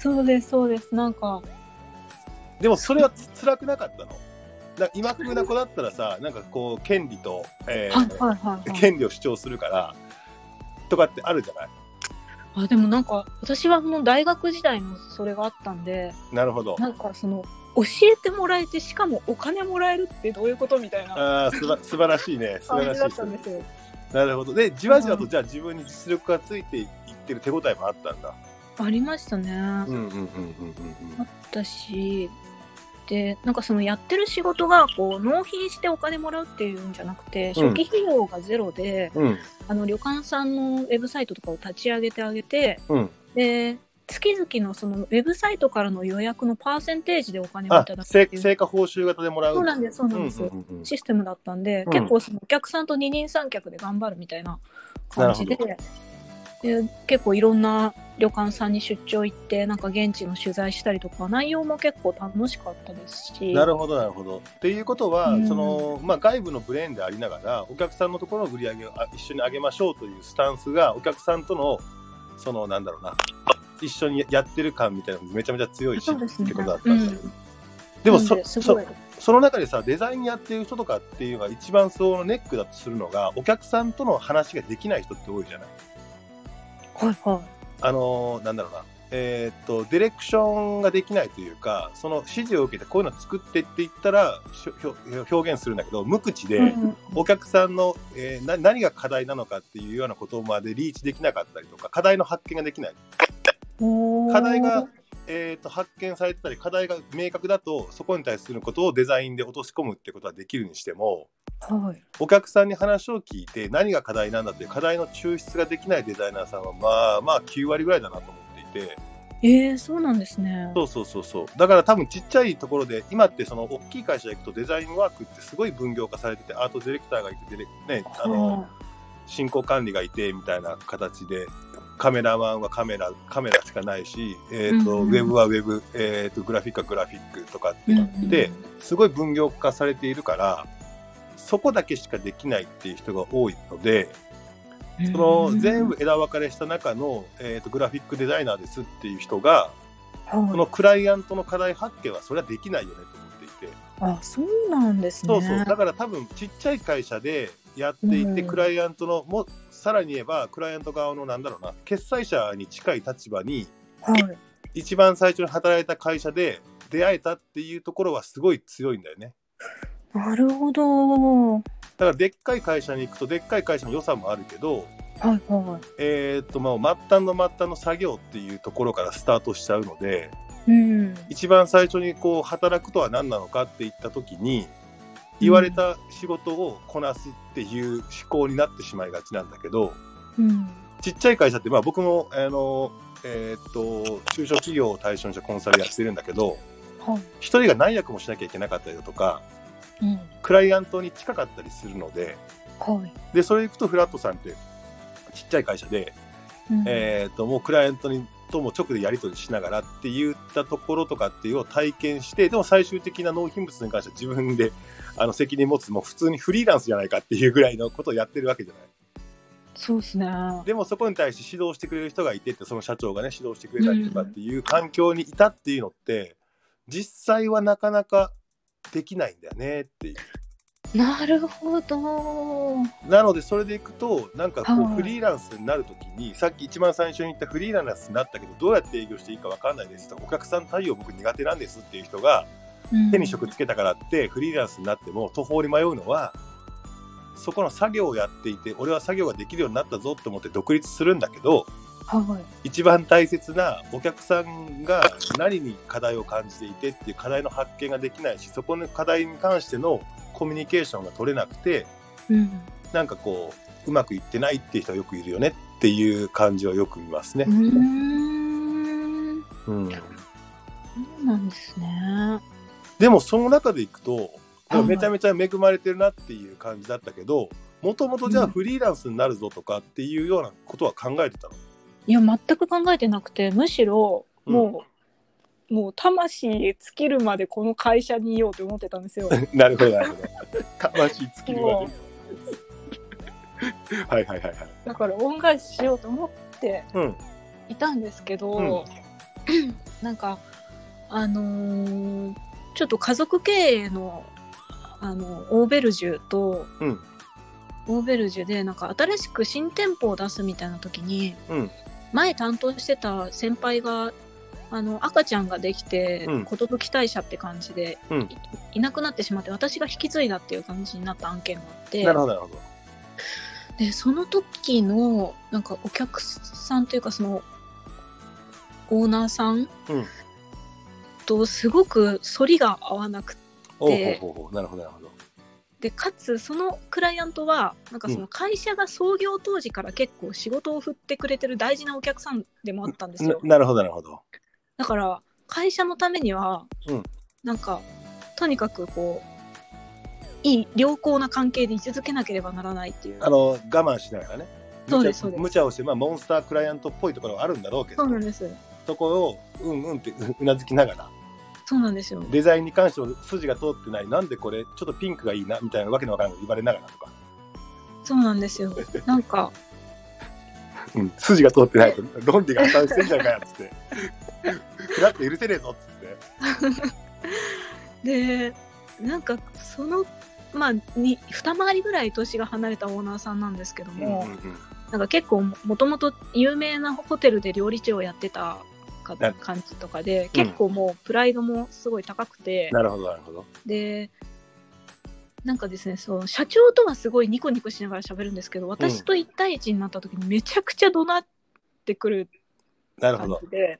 そうですそうです。なんか。でもそれはつ辛くなかったの？だ今風な子だったらさなんかこう権利と、権利を主張するからとかってあるじゃない？あでもなんか私はもう大学時代もそれがあったんでなるほど。なんかその教えてもらえてしかもお金もらえるってどういうことみたいなああ、すば素晴らしいね。素晴らしいだったんですよ。なるほど。で、じわじわとじゃあ自分に実力がついていってる手応えもあったんだ。ありましたね。うんうんうんうんうんあったしでなんかそのやってる仕事がこう納品してお金もらうっていうんじゃなくて、うん初期費用がゼロでうん。うんあの旅館さんのウェブサイトとかを立ち上げてあげてうん。で月々のそのウェブサイトからの予約のパーセンテージでお金をいあただくっ成果報酬型でもらう。そうなんですそうなんです、うんうんうんうん。システムだったんで、うん。結構そのお客さんと二人三脚で頑張るみたいな感じで。で結構いろんな旅館さんに出張行ってなんか現地の取材したりとか内容も結構楽しかったですし。なるほどなるほど。っていうことは、うん。そのまあ、外部のブレーンでありながらお客さんのところの売り上げをあ一緒に上げましょうというスタンスがお客さんとのそのなんだろうな一緒にやってる感みたいなのがめちゃめちゃ強いしね。ってことだったうん。んだ、でもそそその中でさデザインやってる人とかっていうのが一番そのネックだとするのがお客さんとの話ができない人って多いじゃない。はいはい。あのーなんだろうな。えーっとディレクションができないというかその指示を受けてこういうの作ってって言ったらしょ表表現するんだけど無口で、うん。お客さんの、えーな何が課題なのかっていうようなことまでリーチできなかったりとか課題の発見ができない課題が、えー、と発見されてたり課題が明確だとそこに対することをデザインで落とし込むってことはできるにしてもはい。お客さんに話を聞いて何が課題なんだって課題の抽出ができないデザイナーさんはまあまあ9割ぐらいだなと思っていて。えー、そうなんですね。そうそうそうそう。だから多分ちっちゃいところで今ってその大きい会社行くとデザインワークってすごい分業化されててアートディレクターがいてディレねあのは進行管理がいてみたいな形でカメラマンはカメラカメラしかないし、えーとうんうんウェブはウェブ、えーとグラフィックはグラフィックとかっていなって、すごい分業化されているからそこだけしかできないっていう人が多いのでうんその全部枝分かれした中の、えーとグラフィックデザイナーですっていう人がはいそのクライアントの課題発見はそれはできないよねと思っていて。あ、そうなんですね。そうそう。だから多分ちっちゃい会社でやっていて、うんクライアントの、もさらに言えば、クライアント側のなんだろうな、決済者に近い立場に、はい。一番最初に働いた会社で出会えたっていうところはすごい強いんだよね。なるほど。はだからでっかい会社に行くとでっかい会社の良さもあるけど、いはえーっとまあ末端の末端の作業っていうところからスタートしちゃうのでい。うん。一番最初にこう働くとは何なのかって言った時に言われた仕事をこなすっていう思考になってしまいがちなんだけどうん。ちっちゃい会社ってまあ僕もあのえーっと中小企業を対象にしたコンサルやってるんだけどはい。一人が何役もしなきゃいけなかったりだとかうん。クライアントに近かったりするのではい。でそれ行くとフラットさんってちっちゃい会社でうんえー、ともうクライアントにとも直でやり取りしながらって言ったところとかっていうのを体験してでも最終的な納品物に関しては自分であの責任持つもう普通にフリーランスじゃないかっていうぐらいのことをやってるわけじゃないそうですね。でもそこに対して指導してくれる人がいてってその社長がね指導してくれたりとかっていう環境にいたっていうのって実際はなかなかできないんだよねっていうなるほど。なのでそれでいくとなんかこうはいフリーランスになるときにさっき一番最初に言ったフリーランスになったけどどうやって営業していいかわかんないですとかお客さん対応僕苦手なんですっていう人が手に職つけたからってフリーランスになっても途方に迷うのはそこの作業をやっていて俺は作業ができるようになったぞと思って独立するんだけどはい。一番大切なお客さんが何に課題を感じていてっていう課題の発見ができないしそこの課題に関してのコミュニケーションが取れなくてうん。なんかこううまくいってないっていう人はよくいるよねっていう感じはよく見ますねう。ーん。うん、そうなんですね。でもその中でいくとはいめちゃめちゃ恵まれてるなっていう感じだったけどもともとじゃあうんフリーランスになるぞとかっていうようなことは考えてたの、いや、全く考えてなくて、むしろ、うんもう、もう魂尽きるまでこの会社にいようと思ってたんですよ。なるほどなるほど。魂尽きるまもで はいはいはいはい。だから恩返ししようと思ってうん。いたんですけど、なんか、あのーちょっと家族経営の、あの、オーベルジュと、うん。オーベルジュで、なんか新しく新店舗を出すみたいな時に、うん。前担当してた先輩が、あの、赤ちゃんができてうん、寿退社って感じで、うん。いいなくなってしまって、私が引き継いだっていう感じになった案件があって、なるほどなるほど。でその時のなんかお客さんというかそのオーナーさんうん。とすごく反りが合わなくおうでほうほうほうなるほどなるほど。てかつそのクライアントはなんかその会社が創業当時から結構仕事を振ってくれてる大事なお客さんでもあったんですよ。ななるほどなるほどだから会社のためには、うん。なんかとにかくこういい良好な関係で居続けなければならないっていう。あの我慢しながらね。そうですそうです。無茶をして、まあ、モンスタークライアントっぽいところはあるんだろうけどそうなんです。そこをうんうんってう うなずきながら。そうなんですよ。デザインに関しても筋が通ってない。なんでこれちょっとピンクがいいなみたいなわけのわからないこと言われながらとか、そうなんですよ。なんかうん、筋が通ってないと論理が破綻してんじゃんかつって。フラッと許せねえぞっつって。でなんかそのまあに二回りぐらい年が離れたオーナーさんなんですけども、うんうんうん。なんか結構もともと有名なホテルで料理長をやってた感じとかで、結構もうプライドもすごい高くて、なるほどなるほど。でなんかですねそう社長とはすごいニコニコしながら喋るんですけど私と一対一になった時にめちゃくちゃ怒鳴ってくる感じで。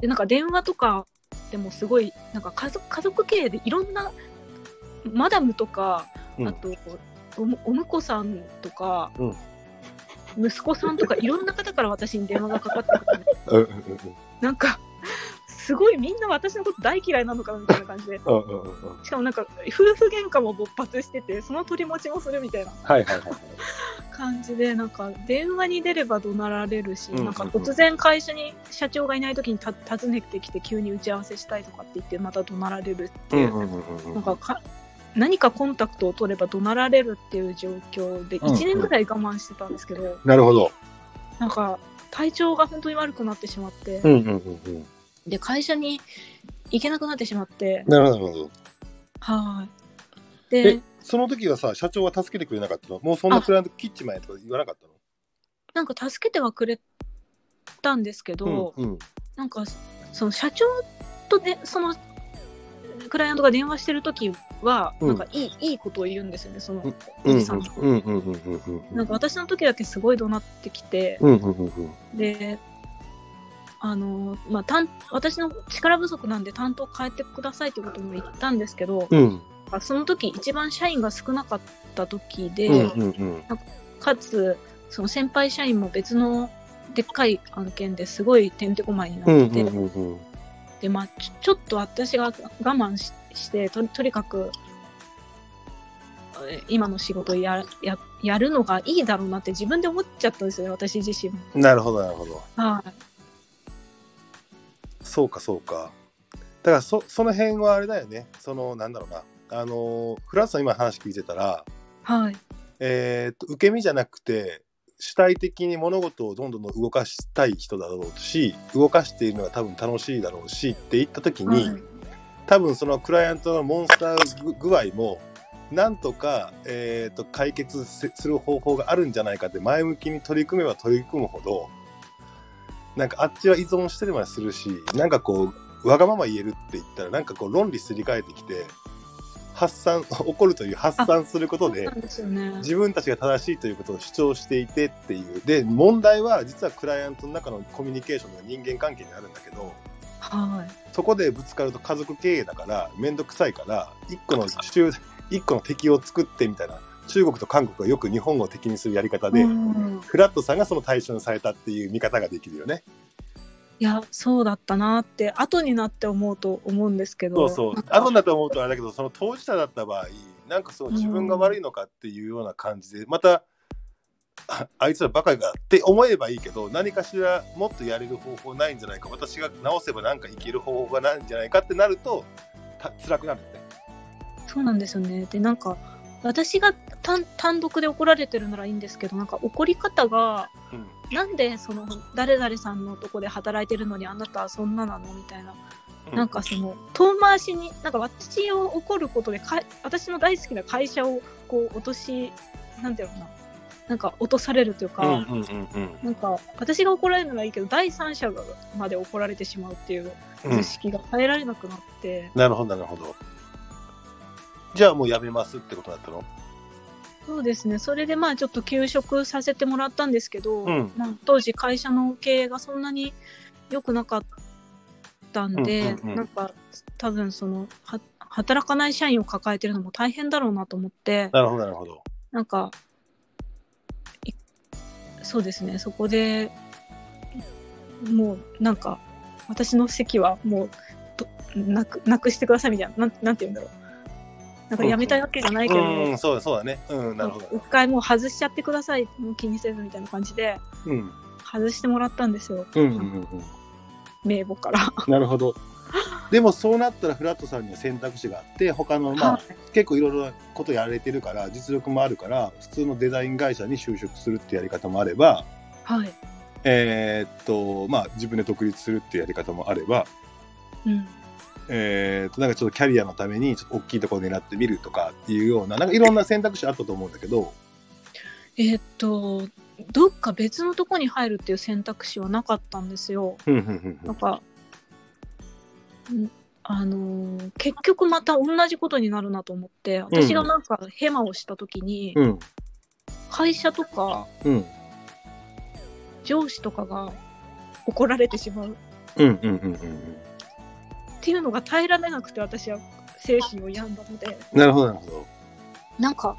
でなんか電話とかでもすごいなんか家族家族経営でいろんなマダムとか、うん。あとおむお婿さんとか、うん。息子さんとかいろんな方から私に電話がかかってくる。うん。うん。うん。なんかすごいみんな私のこと大嫌いなのかなみたいな感じで。うんうんうん。うんしかもなんか夫婦喧嘩も勃発しててその取り持ちもするみたいな。はいはいはいはい。感じでなんか電話に出れば怒鳴られるし、うんうんうん。なんか突然会社に社長がいない時にた訪ねてきて急に打ち合わせしたいとかって言ってまた怒鳴られるっていう、うんうんうんうんなんかか何かコンタクトを取れば怒鳴られるっていう状況でうんうん。1年ぐらい我慢してたんですけど、なるほど。なんか体調が本当に悪くなってしまって、うんうんうんうんで会社に行けなくなってしまって。なるほどなるほど。はい。えで、その時はさ社長は助けてくれなかったの？もうそんなクライアントキッチンマンやとか言わなかったの？なんか助けてはくれたんですけど、うんうん。なんかその社長とでそのクライアントが電話してる時は、うん。なんかいいいいことを言うんですよねそのおじさんが。うんうんうんうんうん。なんか私の時だけすごい怒鳴ってきて、うんうんうんうん。であのまあ担私の力不足なんで担当変えてくださいってことも言ったんですけど、うん。その時一番社員が少なかった時で、うんうんうん。かつその先輩社員も別のでっかい案件ですごいてんてこまいになってて、うんうんうん。うんでまあちょちょっと私が我慢ししてととにかくえ今の仕事をやややるのがいいだろうなって自分で思っちゃったんですよね私自身も。なるほどなるほど。はいそうかそうか。だからそその辺はあれだよね。そのなんだろうな。あのフランスの今話聞いてたらはい。えーっと受け身じゃなくて主体的に物事をどんどん動かしたい人だろうし動かしているのが多分楽しいだろうしって言った時に、はい。多分そのクライアントのモンスター具具合もなんとか、えー、と解決せする方法があるんじゃないかって前向きに取り組めば取り組むほどなんかあっちは依存してるまでするしなんかこうわがまま言えるって言ったらなんかこう論理すり替えてきて発散 怒るという発散することで。自分たちが正しいということを主張していてっていうで問題は実はクライアントの中のコミュニケーションの人間関係にあるんだけどはいそこでぶつかると家族経営だから面倒くさいから一個の中一個の敵を作ってみたいな中国と韓国がよく日本を敵にするやり方で、うん。フラットさんがその対象にされたっていう見方ができるよね。いやそうだったなって後になって思うと思うんですけど。そうそう。後になって思うとあれだけどその当事者だった場合なんかそう自分が悪いのかっていうような感じでまたああいつらバカがって思えばいいけど何かしらもっとやれる方法ないんじゃないか。私が直せばなんかいける方法がないんじゃないかってなるとた辛くなるよね。そうなんですよね。でなんか私が単単独で怒られてるならいいんですけどなんか怒り方がうん。なんでその誰々さんのとこで働いてるのにあなたはそんななのみたいな、なんかその遠回しになんか私を怒ることでか私の大好きな会社をこう落としなんていうのかな。なんか落とされるというか、うんうんうんうん。なんか私が怒られるのはいいけど第三者がまで怒られてしまうっていううん。図式が変えられなくなって、なるほどなるほど。じゃあもうやめますってことだったの？そうですね。それでまあちょっと休職させてもらったんですけど、うん。まあ当時会社の経営がそんなに良くなかったんで、うんうんうんなんか多分そのは働かない社員を抱えてるのも大変だろうなと思ってなるほどなるほど。なんかいそうですね。そこでもうなんか私の席はもうとなくなくしてくださいみたいななんなんて言うんだろうなんかやめたいわけじゃないけど、うん、そうだそうだね。うん、なるほど。一回もう外しちゃってくださいもう気にせずみたいな感じでうん、外してもらったんですようん、うん、うん。名簿から。なるほど。でもそうなったらフラットさんには選択肢があって他のまあ、はい結構いろいろことやられてるから実力もあるから普通のデザイン会社に就職するってやり方もあればはい。えーっとまあ自分で独立するってやり方もあればうん。えーっとなんかちょっとキャリアのためにちょっと大きいところを狙ってみるとかっていうようななんかいろんな選択肢あったと思うんだけど。えーっと、どっか別のとこに入るっていう選択肢はなかったんですよ。うんうんうんうん。なんか、んあのー結局また同じことになるなと思って、私がなんかヘマをした時に、うん。会社とかうん。上司とかが怒られてしまうっていうのが耐えられなくて私は精神を病んだので、なるほどなるほどなんか、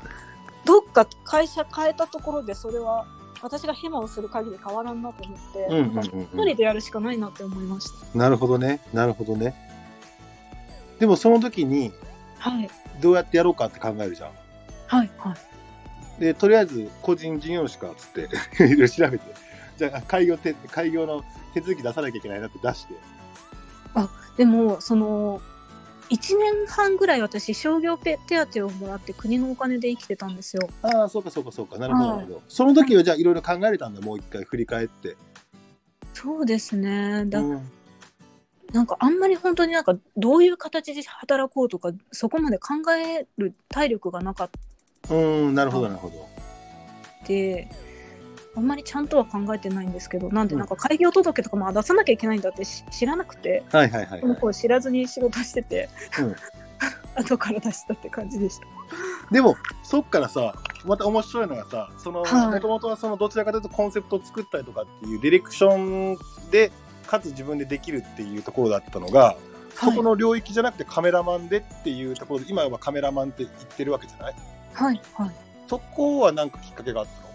どっか会社変えたところでそれは私がヘマをする限り変わらんなと思って、うんうんうんうん一人でやるしかないなって思いました。なるほどねなるほどねでもその時にはい。どうやってやろうかって考えるじゃんはい。はい。でとりあえず個人事業主かっつって いろいろ調べてじゃあ開業て開業の手続き出さなきゃいけないなって出してでも、その、1年半ぐらい私、商業手手当をもらって国のお金で生きてたんですよ。ああそうかそうかそうか。なるほどはい。なるほど。その時はじゃあいろいろ考えれたんだもう一回振り返って。そうですね。だうん。なんかあんまり本当になんかどういう形で働こうとかそこまで考える体力がなかっうんなるほどなるほど。てあんまりちゃんとは考えてないんですけどなんでうん。なんか開業届とかも出さなきゃいけないんだってし知らなくてはいはいはい、はい、子知らずに仕事してて、うん。後から出したって感じでした。でもそっからさまた面白いのがさもともとはそのどちらかというとコンセプトを作ったりとかっていうディレクションでかつ自分でできるっていうところだったのが、そこの領域じゃなくてカメラマンでっていうところで今はカメラマンって言ってるわけじゃない？はいはい。そこはなんかきっかけがあったの？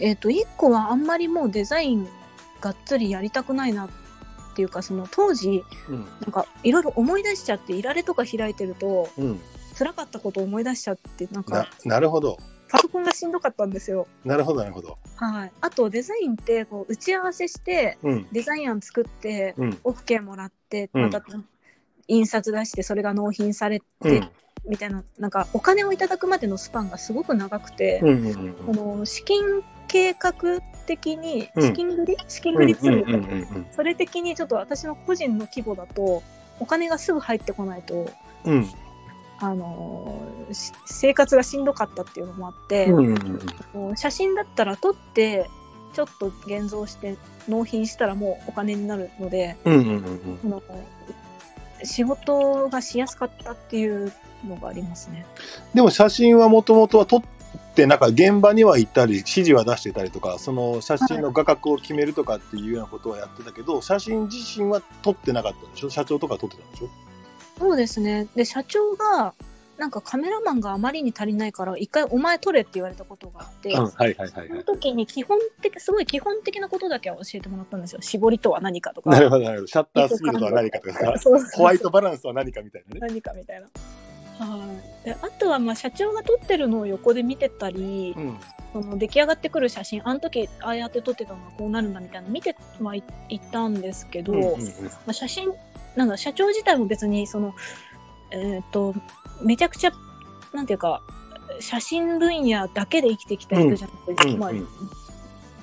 えっ、と1個はあんまりもうデザインがっつりやりたくないなっていうかその当時うん。なんかいろいろ思い出しちゃっていられとか開いてるとうん、辛かったことを思い出しちゃってなんなかなるほど。パソコンがしんどかったんですよ。なるほどなるほど。はい、あとデザインってこう打ち合わせしてうん。デザイン案作ってうん。OK もらってうん。また印刷出してそれが納品されてうん。みたいななんかお金をいただくまでのスパンがすごく長くて、うんうんこの資金計画的にうん。資金繰り、資金繰りツールうんうんうんそれ的にちょっと私の個人の規模だとお金がすぐ入ってこないと、うん。あの生活がしんどかったっていうのもあって、写真だったら撮ってちょっと現像して納品したらもうお金になるのでの仕事がしやすかったっていうのがありますね。でも写真はもともとは撮ってなんか現場には行ったり指示は出してたりとかその写真の画角を決めるとかっていうようなことはやってたけど写真自身は撮ってなかったんでしょ？社長とか撮ってたんでしょ？そうですね。で社長がなんかカメラマンがあまりに足りないから一回お前撮れって言われたことがあって、うんはいはいはいそのはい時に基本的すごい基本的なことだけは教えてもらったんですよ。絞りとは何かとか。なるほどなるほど。シャッタースピードとは何かとか。ホワイトバランスは何かみたいなね。何かみたいな。はい、であとはまあ社長が撮ってるのを横で見てたり、うん。その出来上がってくる写真あの時ああやって撮ってたのがこうなるんだみたいなの見てはいいったんですけど、うんうんうん。まあ、写真なんだ社長自体も別にそのえっ、とめちゃくちゃなんていうか写真分野だけで生きてきた人じゃなくて、まあうんうん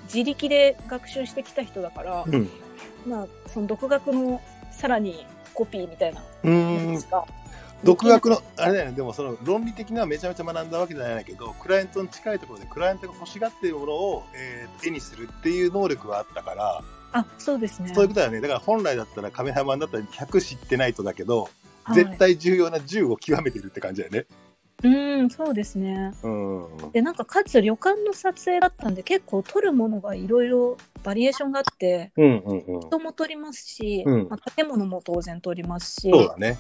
自力で学習してきた人だから、うん。まあその独学のさらにコピーみたいなうーん。ですか。独学のあれだよねでもその論理的にはめちゃめちゃ学んだわけじゃないけどクライアントに近いところでクライアントが欲しがっているものを、えー絵にするっていう能力があったから、あそうですね。そういうことだよねだから本来だったらカメラマンだったら100知ってないとだけど、はい絶対重要な10を極めてるって感じだよね。うんそうですね。うんでなんかかつ旅館の撮影だったんで結構撮るものがいろいろバリエーションがあってうんうんうん。人も撮りますし、うんまあ、建物も当然撮りますしそうだね。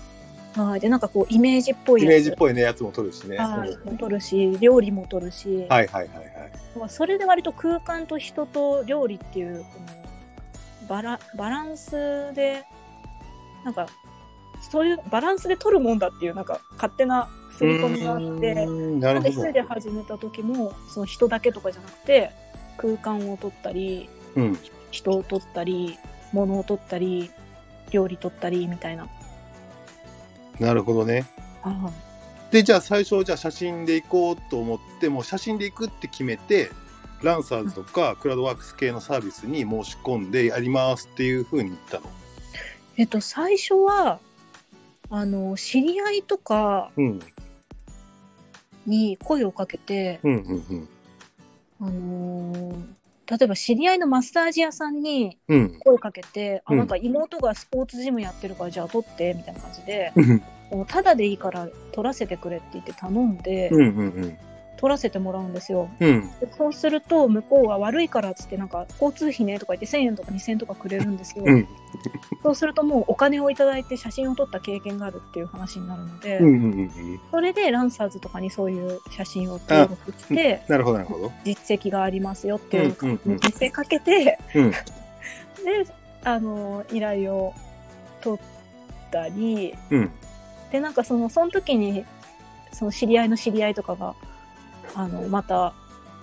はいでなんかこうイメージっぽいイメージっぽいねやつも撮るしね。はいうんも撮るし料理も撮るし、はいはいはいはい。まあそれで割と空間と人と料理っていうバラバランスでなんかそういうバランスで撮るもんだっていうなんか勝手な刷り込みがあって。なるほどなんで一人。で始めた時もその人だけとかじゃなくて空間を撮ったりうん。人を撮ったり物を撮ったり料理撮ったりみたいな。なるほどね。あでじゃあ最初じゃあ写真で行こうと思ってもう写真で行くって決めてランサーズとかクラウドワークス系のサービスに申し込んでやりますっていうふうに言ったの。えっと最初はあの知り合いとかうんに声をかけて、うんうんあのー例えば知り合いのマッサージ屋さんに声かけて、うん。あなんか妹がスポーツジムやってるからじゃあ撮ってみたいな感じで、うん。もうただでいいから撮らせてくれって言って頼んで、うんうん撮らせてもらうんですよ。うんでそうすると向こうは悪いからっつってなんか交通費ねとか言って1000円とか2000円とかくれるんですよ。うん そうするともうお金をいただいて写真を撮った経験があるっていう話になるので、うんうんうんそれでランサーズとかにそういう写真を登録してなるほどなるほど。実績がありますよっていううんうんうん見せかけて、うん であの依頼を取ったりうんでなんかそのその時にその知り合いの知り合いとかがあのまた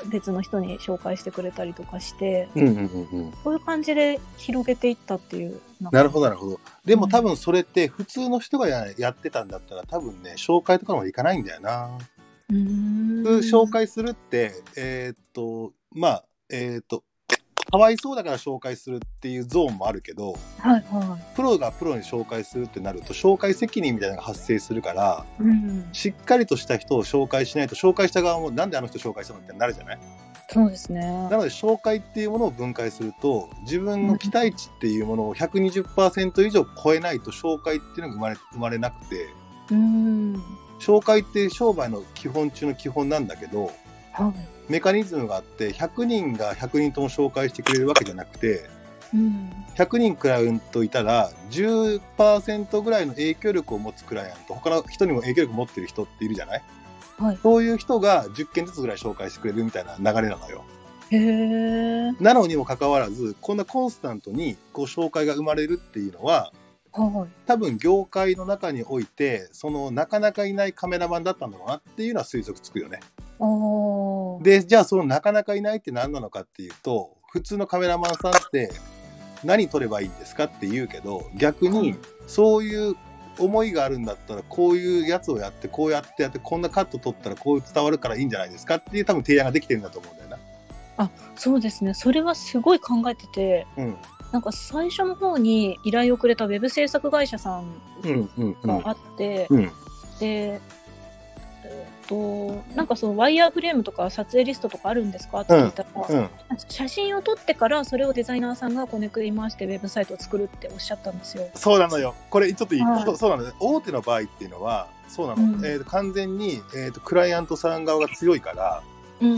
別の人に紹介してくれたりとかしてうんうんうんうんそういう感じで広げていったっていうなるほどなるほど。でもうん多分それって普通の人がややってたんだったら多分ね紹介とかもいかないんだよな。うーん紹介するってえーっとまあえーっとかわいそうだから紹介するっていうゾーンもあるけどはいはプロがプロに紹介するってなると紹介責任みたいなのが発生するからい。うん。しっかりとした人を紹介しないと紹介した側もなんであの人紹介したのってなるじゃない？そうですね。なので紹介っていうものを分解すると自分の期待値っていうものを120%以上超えないと紹介っていうのが生まれ生まれなくてうん。紹介って商売の基本中の基本なんだけどはい。メカニズムがあって100人が100人とも紹介してくれるわけじゃなくてうん。100人クライアントいたら10%ぐらいの影響力を持つクライアント他の人にも影響力持ってる人っているじゃない？はい。そういう人が10件ずつぐらい紹介してくれるみたいな流れなのよ。へえ。なのにもかかわらずこんなコンスタントにこう紹介が生まれるっていうのははい。多分業界の中においてそのなかなかいないカメラマンだったんだろうなっていうのは推測つくよね。ああ。でじゃあそのなかなかいないって何なのかっていうと普通のカメラマンさんって何撮ればいいんですかって言うけど逆にそういう思いがあるんだったらこういうやつをやってこうやってやってこんなカット撮ったらこう伝わるからいいんじゃないですかっていう多分提案ができてるんだと思うんだよな。そうですね。それはすごい考えてて、うんなんか最初の方に依頼をくれたウェブ制作会社さんうんうんうんがあって、うんで、えっと、なんかそのワイヤーフレームとか撮影リストとかあるんですか？って聞いたら、うん写真を撮ってからそれをデザイナーさんがこねくり回してウェブサイトを作るっておっしゃったんですよ。そうなのよ。これちょっといい、はいそうなのよ。大手の場合っていうのは、そうなの。うんえーと完全に、えーと、クライアントさん側が強いから、うん、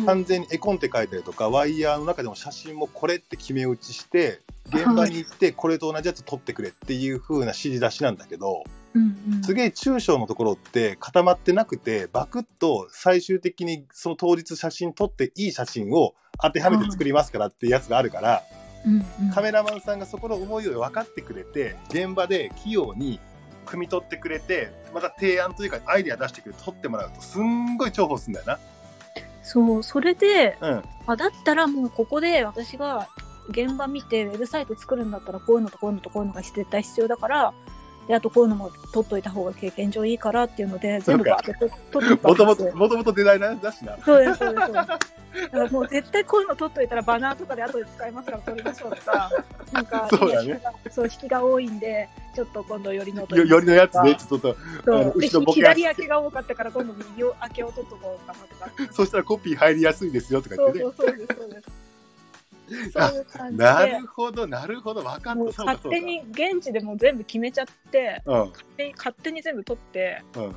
完全に絵コンテ書いたりとか、ワイヤーの中でも写真もこれって決め打ちして、現場に行ってこれと同じやつ撮ってくれっていう風な指示出しなんだけど、うんうん、すげえ中小のところって固まってなくて、バクッと最終的にその当日写真撮っていい写真を当てはめて作りますからっていうやつがあるから、うんうん、カメラマンさんがそこの思いを分かってくれて現場で器用に汲み取ってくれてまた提案というかアイデア出してくれて撮ってもらうとすんごい重宝するんだよそう、それで、な。うんあ、だったらもうここで私が現場見てウェブサイト作るんだったらこういうのとこういうのとこういうのが絶対必要だから、で、あとこういうのも取っといた方が経験上いいからっていうので、全部バーって取取っともともったんですともともとデザイナーだしな。そうです、そうです。もう絶対こういうの取っといたらバナーとかで後で使いますから取りましょうとか、なんか、そうだね引きがそう、引きが多いんで、ちょっと今度寄りのよよりのやつねちょっと左開けが多かったから今度右を開けを取っとこうかなとか。そしたらコピー入りやすいですよとか言ってね。そうそうそうです、そうです。そういう感じで。なるほどなるほど分かった。勝手に現地でもう全部決めちゃってうん勝手に勝手に全部取ってうん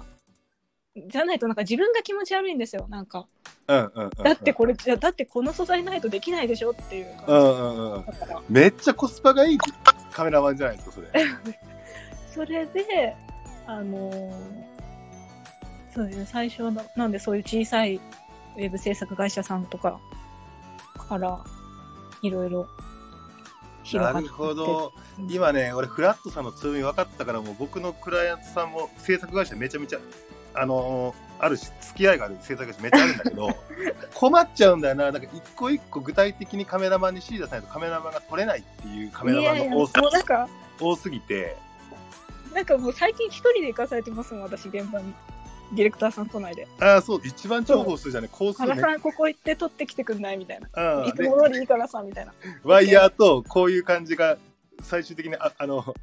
じゃないとなんか自分が気持ち悪いんですよなんかうんうんうん。だってこれじゃだってこの素材ないとできないでしょっていうう感んうんうん。めっちゃコスパがいいカメラマンじゃないですかそれ。それであのーそうですね最初はななんでそういう小さいウェブ制作会社さんとかからいろいろなるほど。今ね、俺、フラットさんの強み分かったから、もう僕のクライアントさんも制作会社めちゃめちゃ、あのーあるし、付き合いがある制作会社めっちゃあるんだけど、困っちゃうんだよな。なんか一個一個具体的にカメラマンに指示出さないとカメラマンが撮れないっていうカメラマンの多さ多すぎて、なんかもう最近一人で行かされてますもん私現場にディレクターさん来ないでああ、そう、一番重宝するじゃない、コースね。原さんここ行って撮ってきてくんない？みたいな。いつも通りいいからさみたいな。ワイヤーとこういう感じが最終的にああの、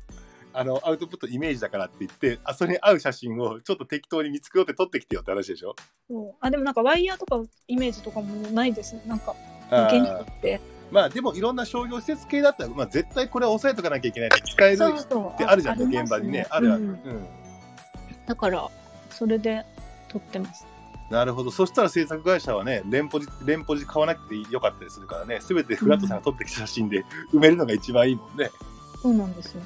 あのアウトプットイメージだからって言って、あそれに合う写真をちょっと適当に見つけようって撮ってきてよって話でしょ？そうあでもなんかワイヤーとかイメージとかもないですね。なんかあ現ー地って。まあでもいろんな商業施設系だったら、まあ、絶対これは押さえとかなきゃいけないって使えるってあるじゃん、現場にね。あるある、ううんんだからそれで撮ってます。なるほど。そしたら制作会社はね、連ポジ、連ポジ買わなくてよかったりするからね、すべてフラットさんが撮ってきた写真で埋めるのが一番いいもんね。そうなんですよ。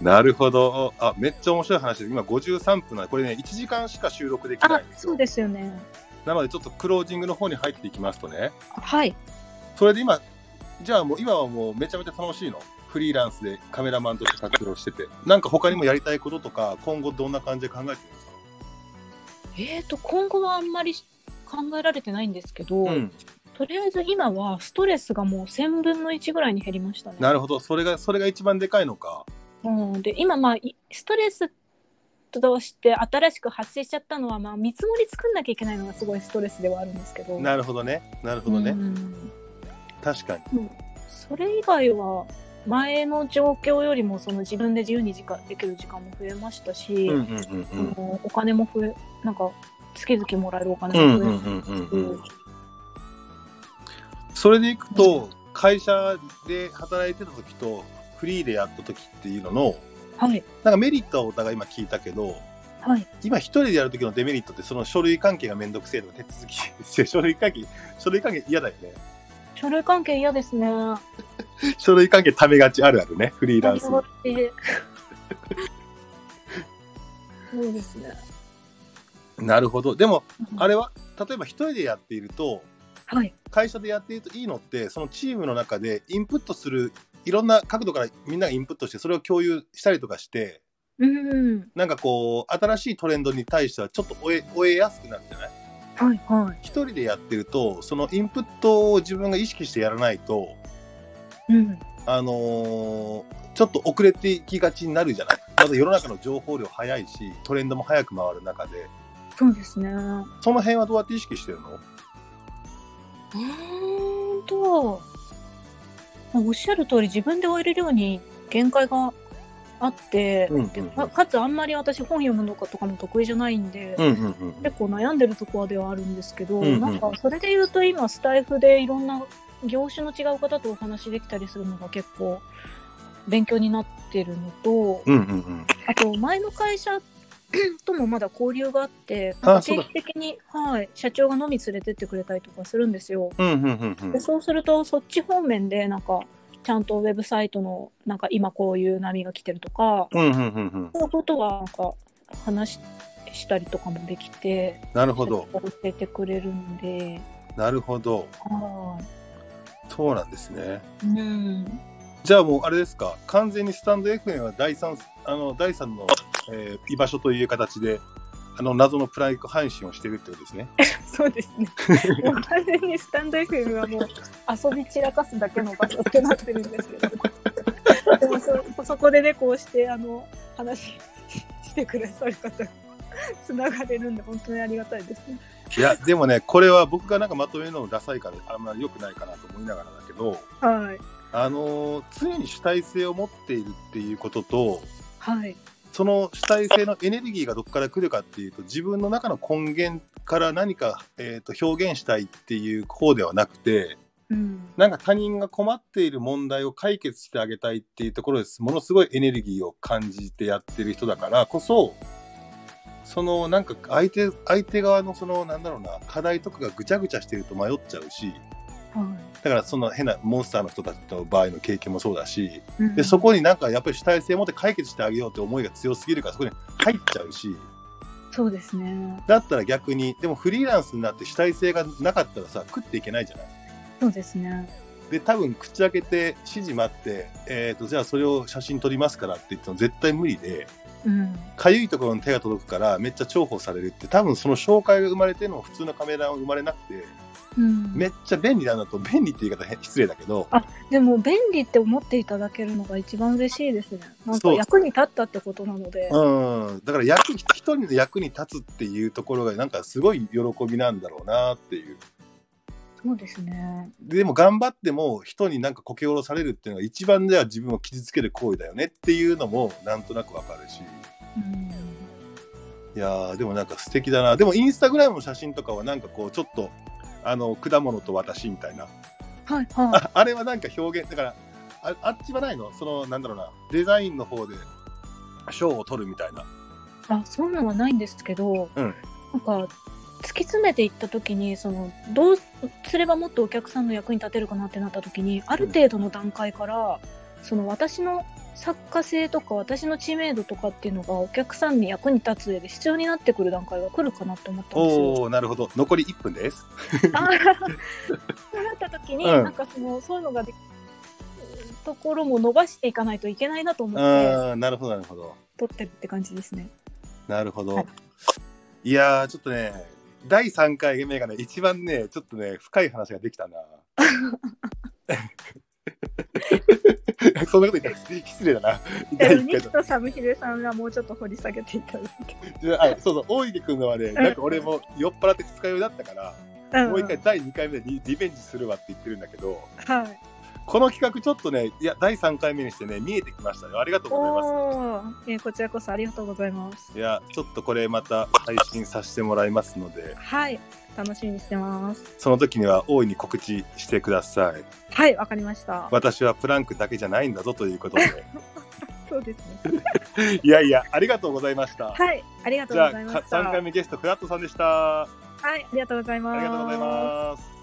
なるほど。あ、めっちゃ面白い話です。今53分なので、これね、1時間しか収録できなあいんですよ。そうですよね。なので、ちょっとクロージングの方に入っていきますとね、はい。それで今、じゃあもう今はもうめちゃめちゃ楽しいの？フリーランスでカメラマンとして活動してて。なんか他にもやりたいこととか、今後どんな感じで考えてるんですか？えっ、と今後はあんまり考えられてないんですけど、うん。とりあえず今はストレスがもう1000分の1ぐらいに減りましたね。なるほど。それが、それが一番でかいのか。うん、で今まあいストレスとして新しく発生しちゃったのは、まあ、見積もり作んなきゃいけないのがすごいストレスではあるんですけどなるほどね。なるほどね。うん確かに。それ以外は、前の状況よりもその自分で自由に時間できる時間も増えましたし、お金も増え、なんか月々もらえるお金うんも増えうんうんうんうんし、それでいくと会社で働いてた時とフリーでやった時っていうののはい、なんかメリットはお互い今聞いたけどはい。今一人でやる時のデメリットってその書類関係がめんどくせえとか手続き書類関係書類関係嫌だよね書類関係嫌ですね。書類関係ためがちあるあるねフリーランスそうですね。なるほどでもあれれは例えば一人でやっているとはい。会社でやっているといいのってそのチームの中でインプットするいろんな角度からみんながインプットしてそれを共有したりとかしてうん。なんかこう新しいトレンドに対してはちょっと追え追えやすくなるじゃない？はい、はい。一人でやってるとそのインプットを自分が意識してやらないとうん。あのーちょっと遅れていきがちになるじゃない？まだ世の中の情報量早いしトレンドも早く回る中でそうですね。その辺はどうやって意識してるの？うーんおっしゃる通り自分で終えれるように限界があって、うんうんうん。でかかつあんまり私本読むのかとかも得意じゃないんで、うんうんうん結構悩んでるところではあるんですけど、うんうん。なんかそれで言うと今スタイフでいろんな業種の違う方とお話できたりするのが結構勉強になってるのと、うんうんうん。あと前の会社ともまだ交流があって、なんか定期的に、はい、社長が飲み連れてってくれたりとかするんですよ。うんうんうんうん。でそうするとそっち方面でなんかちゃんとウェブサイトのなんか今こういう波が来てるとかうんうんうんうん。そういうことはなんか話ししたりとかもできてなるほど。教えてくれるんで。なるほど。はそうなんですね。いうん。じゃあもうあれですか。完全にスタンド FM は第三あの第三の、えー居場所という形であの謎のプライク配信をしてるってことですね。そうですね。もう完全にスタンド FM はもう遊び散らかすだけの場所ってなってるんですけど。でもそそこでねこうしてあの話してくださる方がつながれるんで本当にありがたいですね。いやでもねこれは僕がなんかまとめるのもダサいからあんまり良くないかなと思いながらだけどはい。あのー常に主体性を持っているっていうこととはいその主体性のエネルギーがどこから来るかっていうと自分の中の根源から何か、えー、と表現したいっていう方ではなくてうん。なんか他人が困っている問題を解決してあげたいっていうところです。ものすごいエネルギーを感じてやってる人だからこそそのなんか相手相手側のそのなんだろうな課題とかがぐちゃぐちゃしてると迷っちゃうしはいだからその変なモンスターの人たちの場合の経験もそうだしうんでそこになんかやっぱり主体性を持って解決してあげようって思いが強すぎるからそこに入っちゃうしそうですね。だったら逆にでもフリーランスになって主体性がなかったらさ食っていけないじゃないそうですね。で多分口開けて指示待って、えー、とじゃあそれを写真撮りますからって言っても絶対無理でうん。かゆいところに手が届くからめっちゃ重宝されるって多分その紹介が生まれての普通のカメラは生まれなくてうん、めっちゃ便利なんだと便利って言い方変失礼だけどでも便利って思っていただけるのが一番嬉しいですね。なんか役に立ったってことなので。うんだから役一人の役に立つっていうところがなんかすごい喜びなんだろうなっていうそうですね。でも頑張っても人になんかこけ下ろされるっていうのが一番じゃあ自分を傷つける行為だよねっていうのもなんとなくわかるしうん。いやーでもなんか素敵だなでもインスタグラムの写真とかはなんかこうちょっとあの果物と私みたいな。はいはああれはなんか表現だからああっちはないの？そのなんだろうな。デザインの方で賞を取るみたいな。いあ、そういうのはないんですけど、うん。なんか、突き詰めていった時に、その、どうすればもっとお客さんの役に立てるかなってなった時に、ある程度の段階から、その私の作家性とか私の知名度とかっていうのがお客さんに役に立つ上で必要になってくる段階が来るかなって思ったんですよ。おおなるほど残り1分ですあーそうなった時に、うんなんかそのそういうのがでところも伸ばしていかないといけないなと思ってああなるほどなるほど撮ってるって感じですね。なるほど。はいい、やー、ちょっとね、第3回目がね、一番ね、ちょっとね、深い話ができたな。そんなこと言ったら失礼だな。第1でもニ回キとサムヒデさんがもうちょっと掘り下げていただいて。の。あそうそう、大池君のはね、なんか俺も酔っ払って二日酔いだったから、うんもう一回第2回目でリリベンジするわって言ってるんだけど、はい。この企画ちょっとね、いや、第3回目にしてね、見えてきましたよ。ありがとうございます。えーこちらこそありがとうございます。いや、ちょっとこれまた配信させてもらいますので、はい、楽しみにしてます。その時には大いに告知してください。はい、わかりました。私はプランクだけじゃないんだぞということで。そうですね。いやいや、ありがとうございました。はい、ありがとうございました。三回目ゲストフラットさんでした。はい、ありがとうございます。ありがとうございます。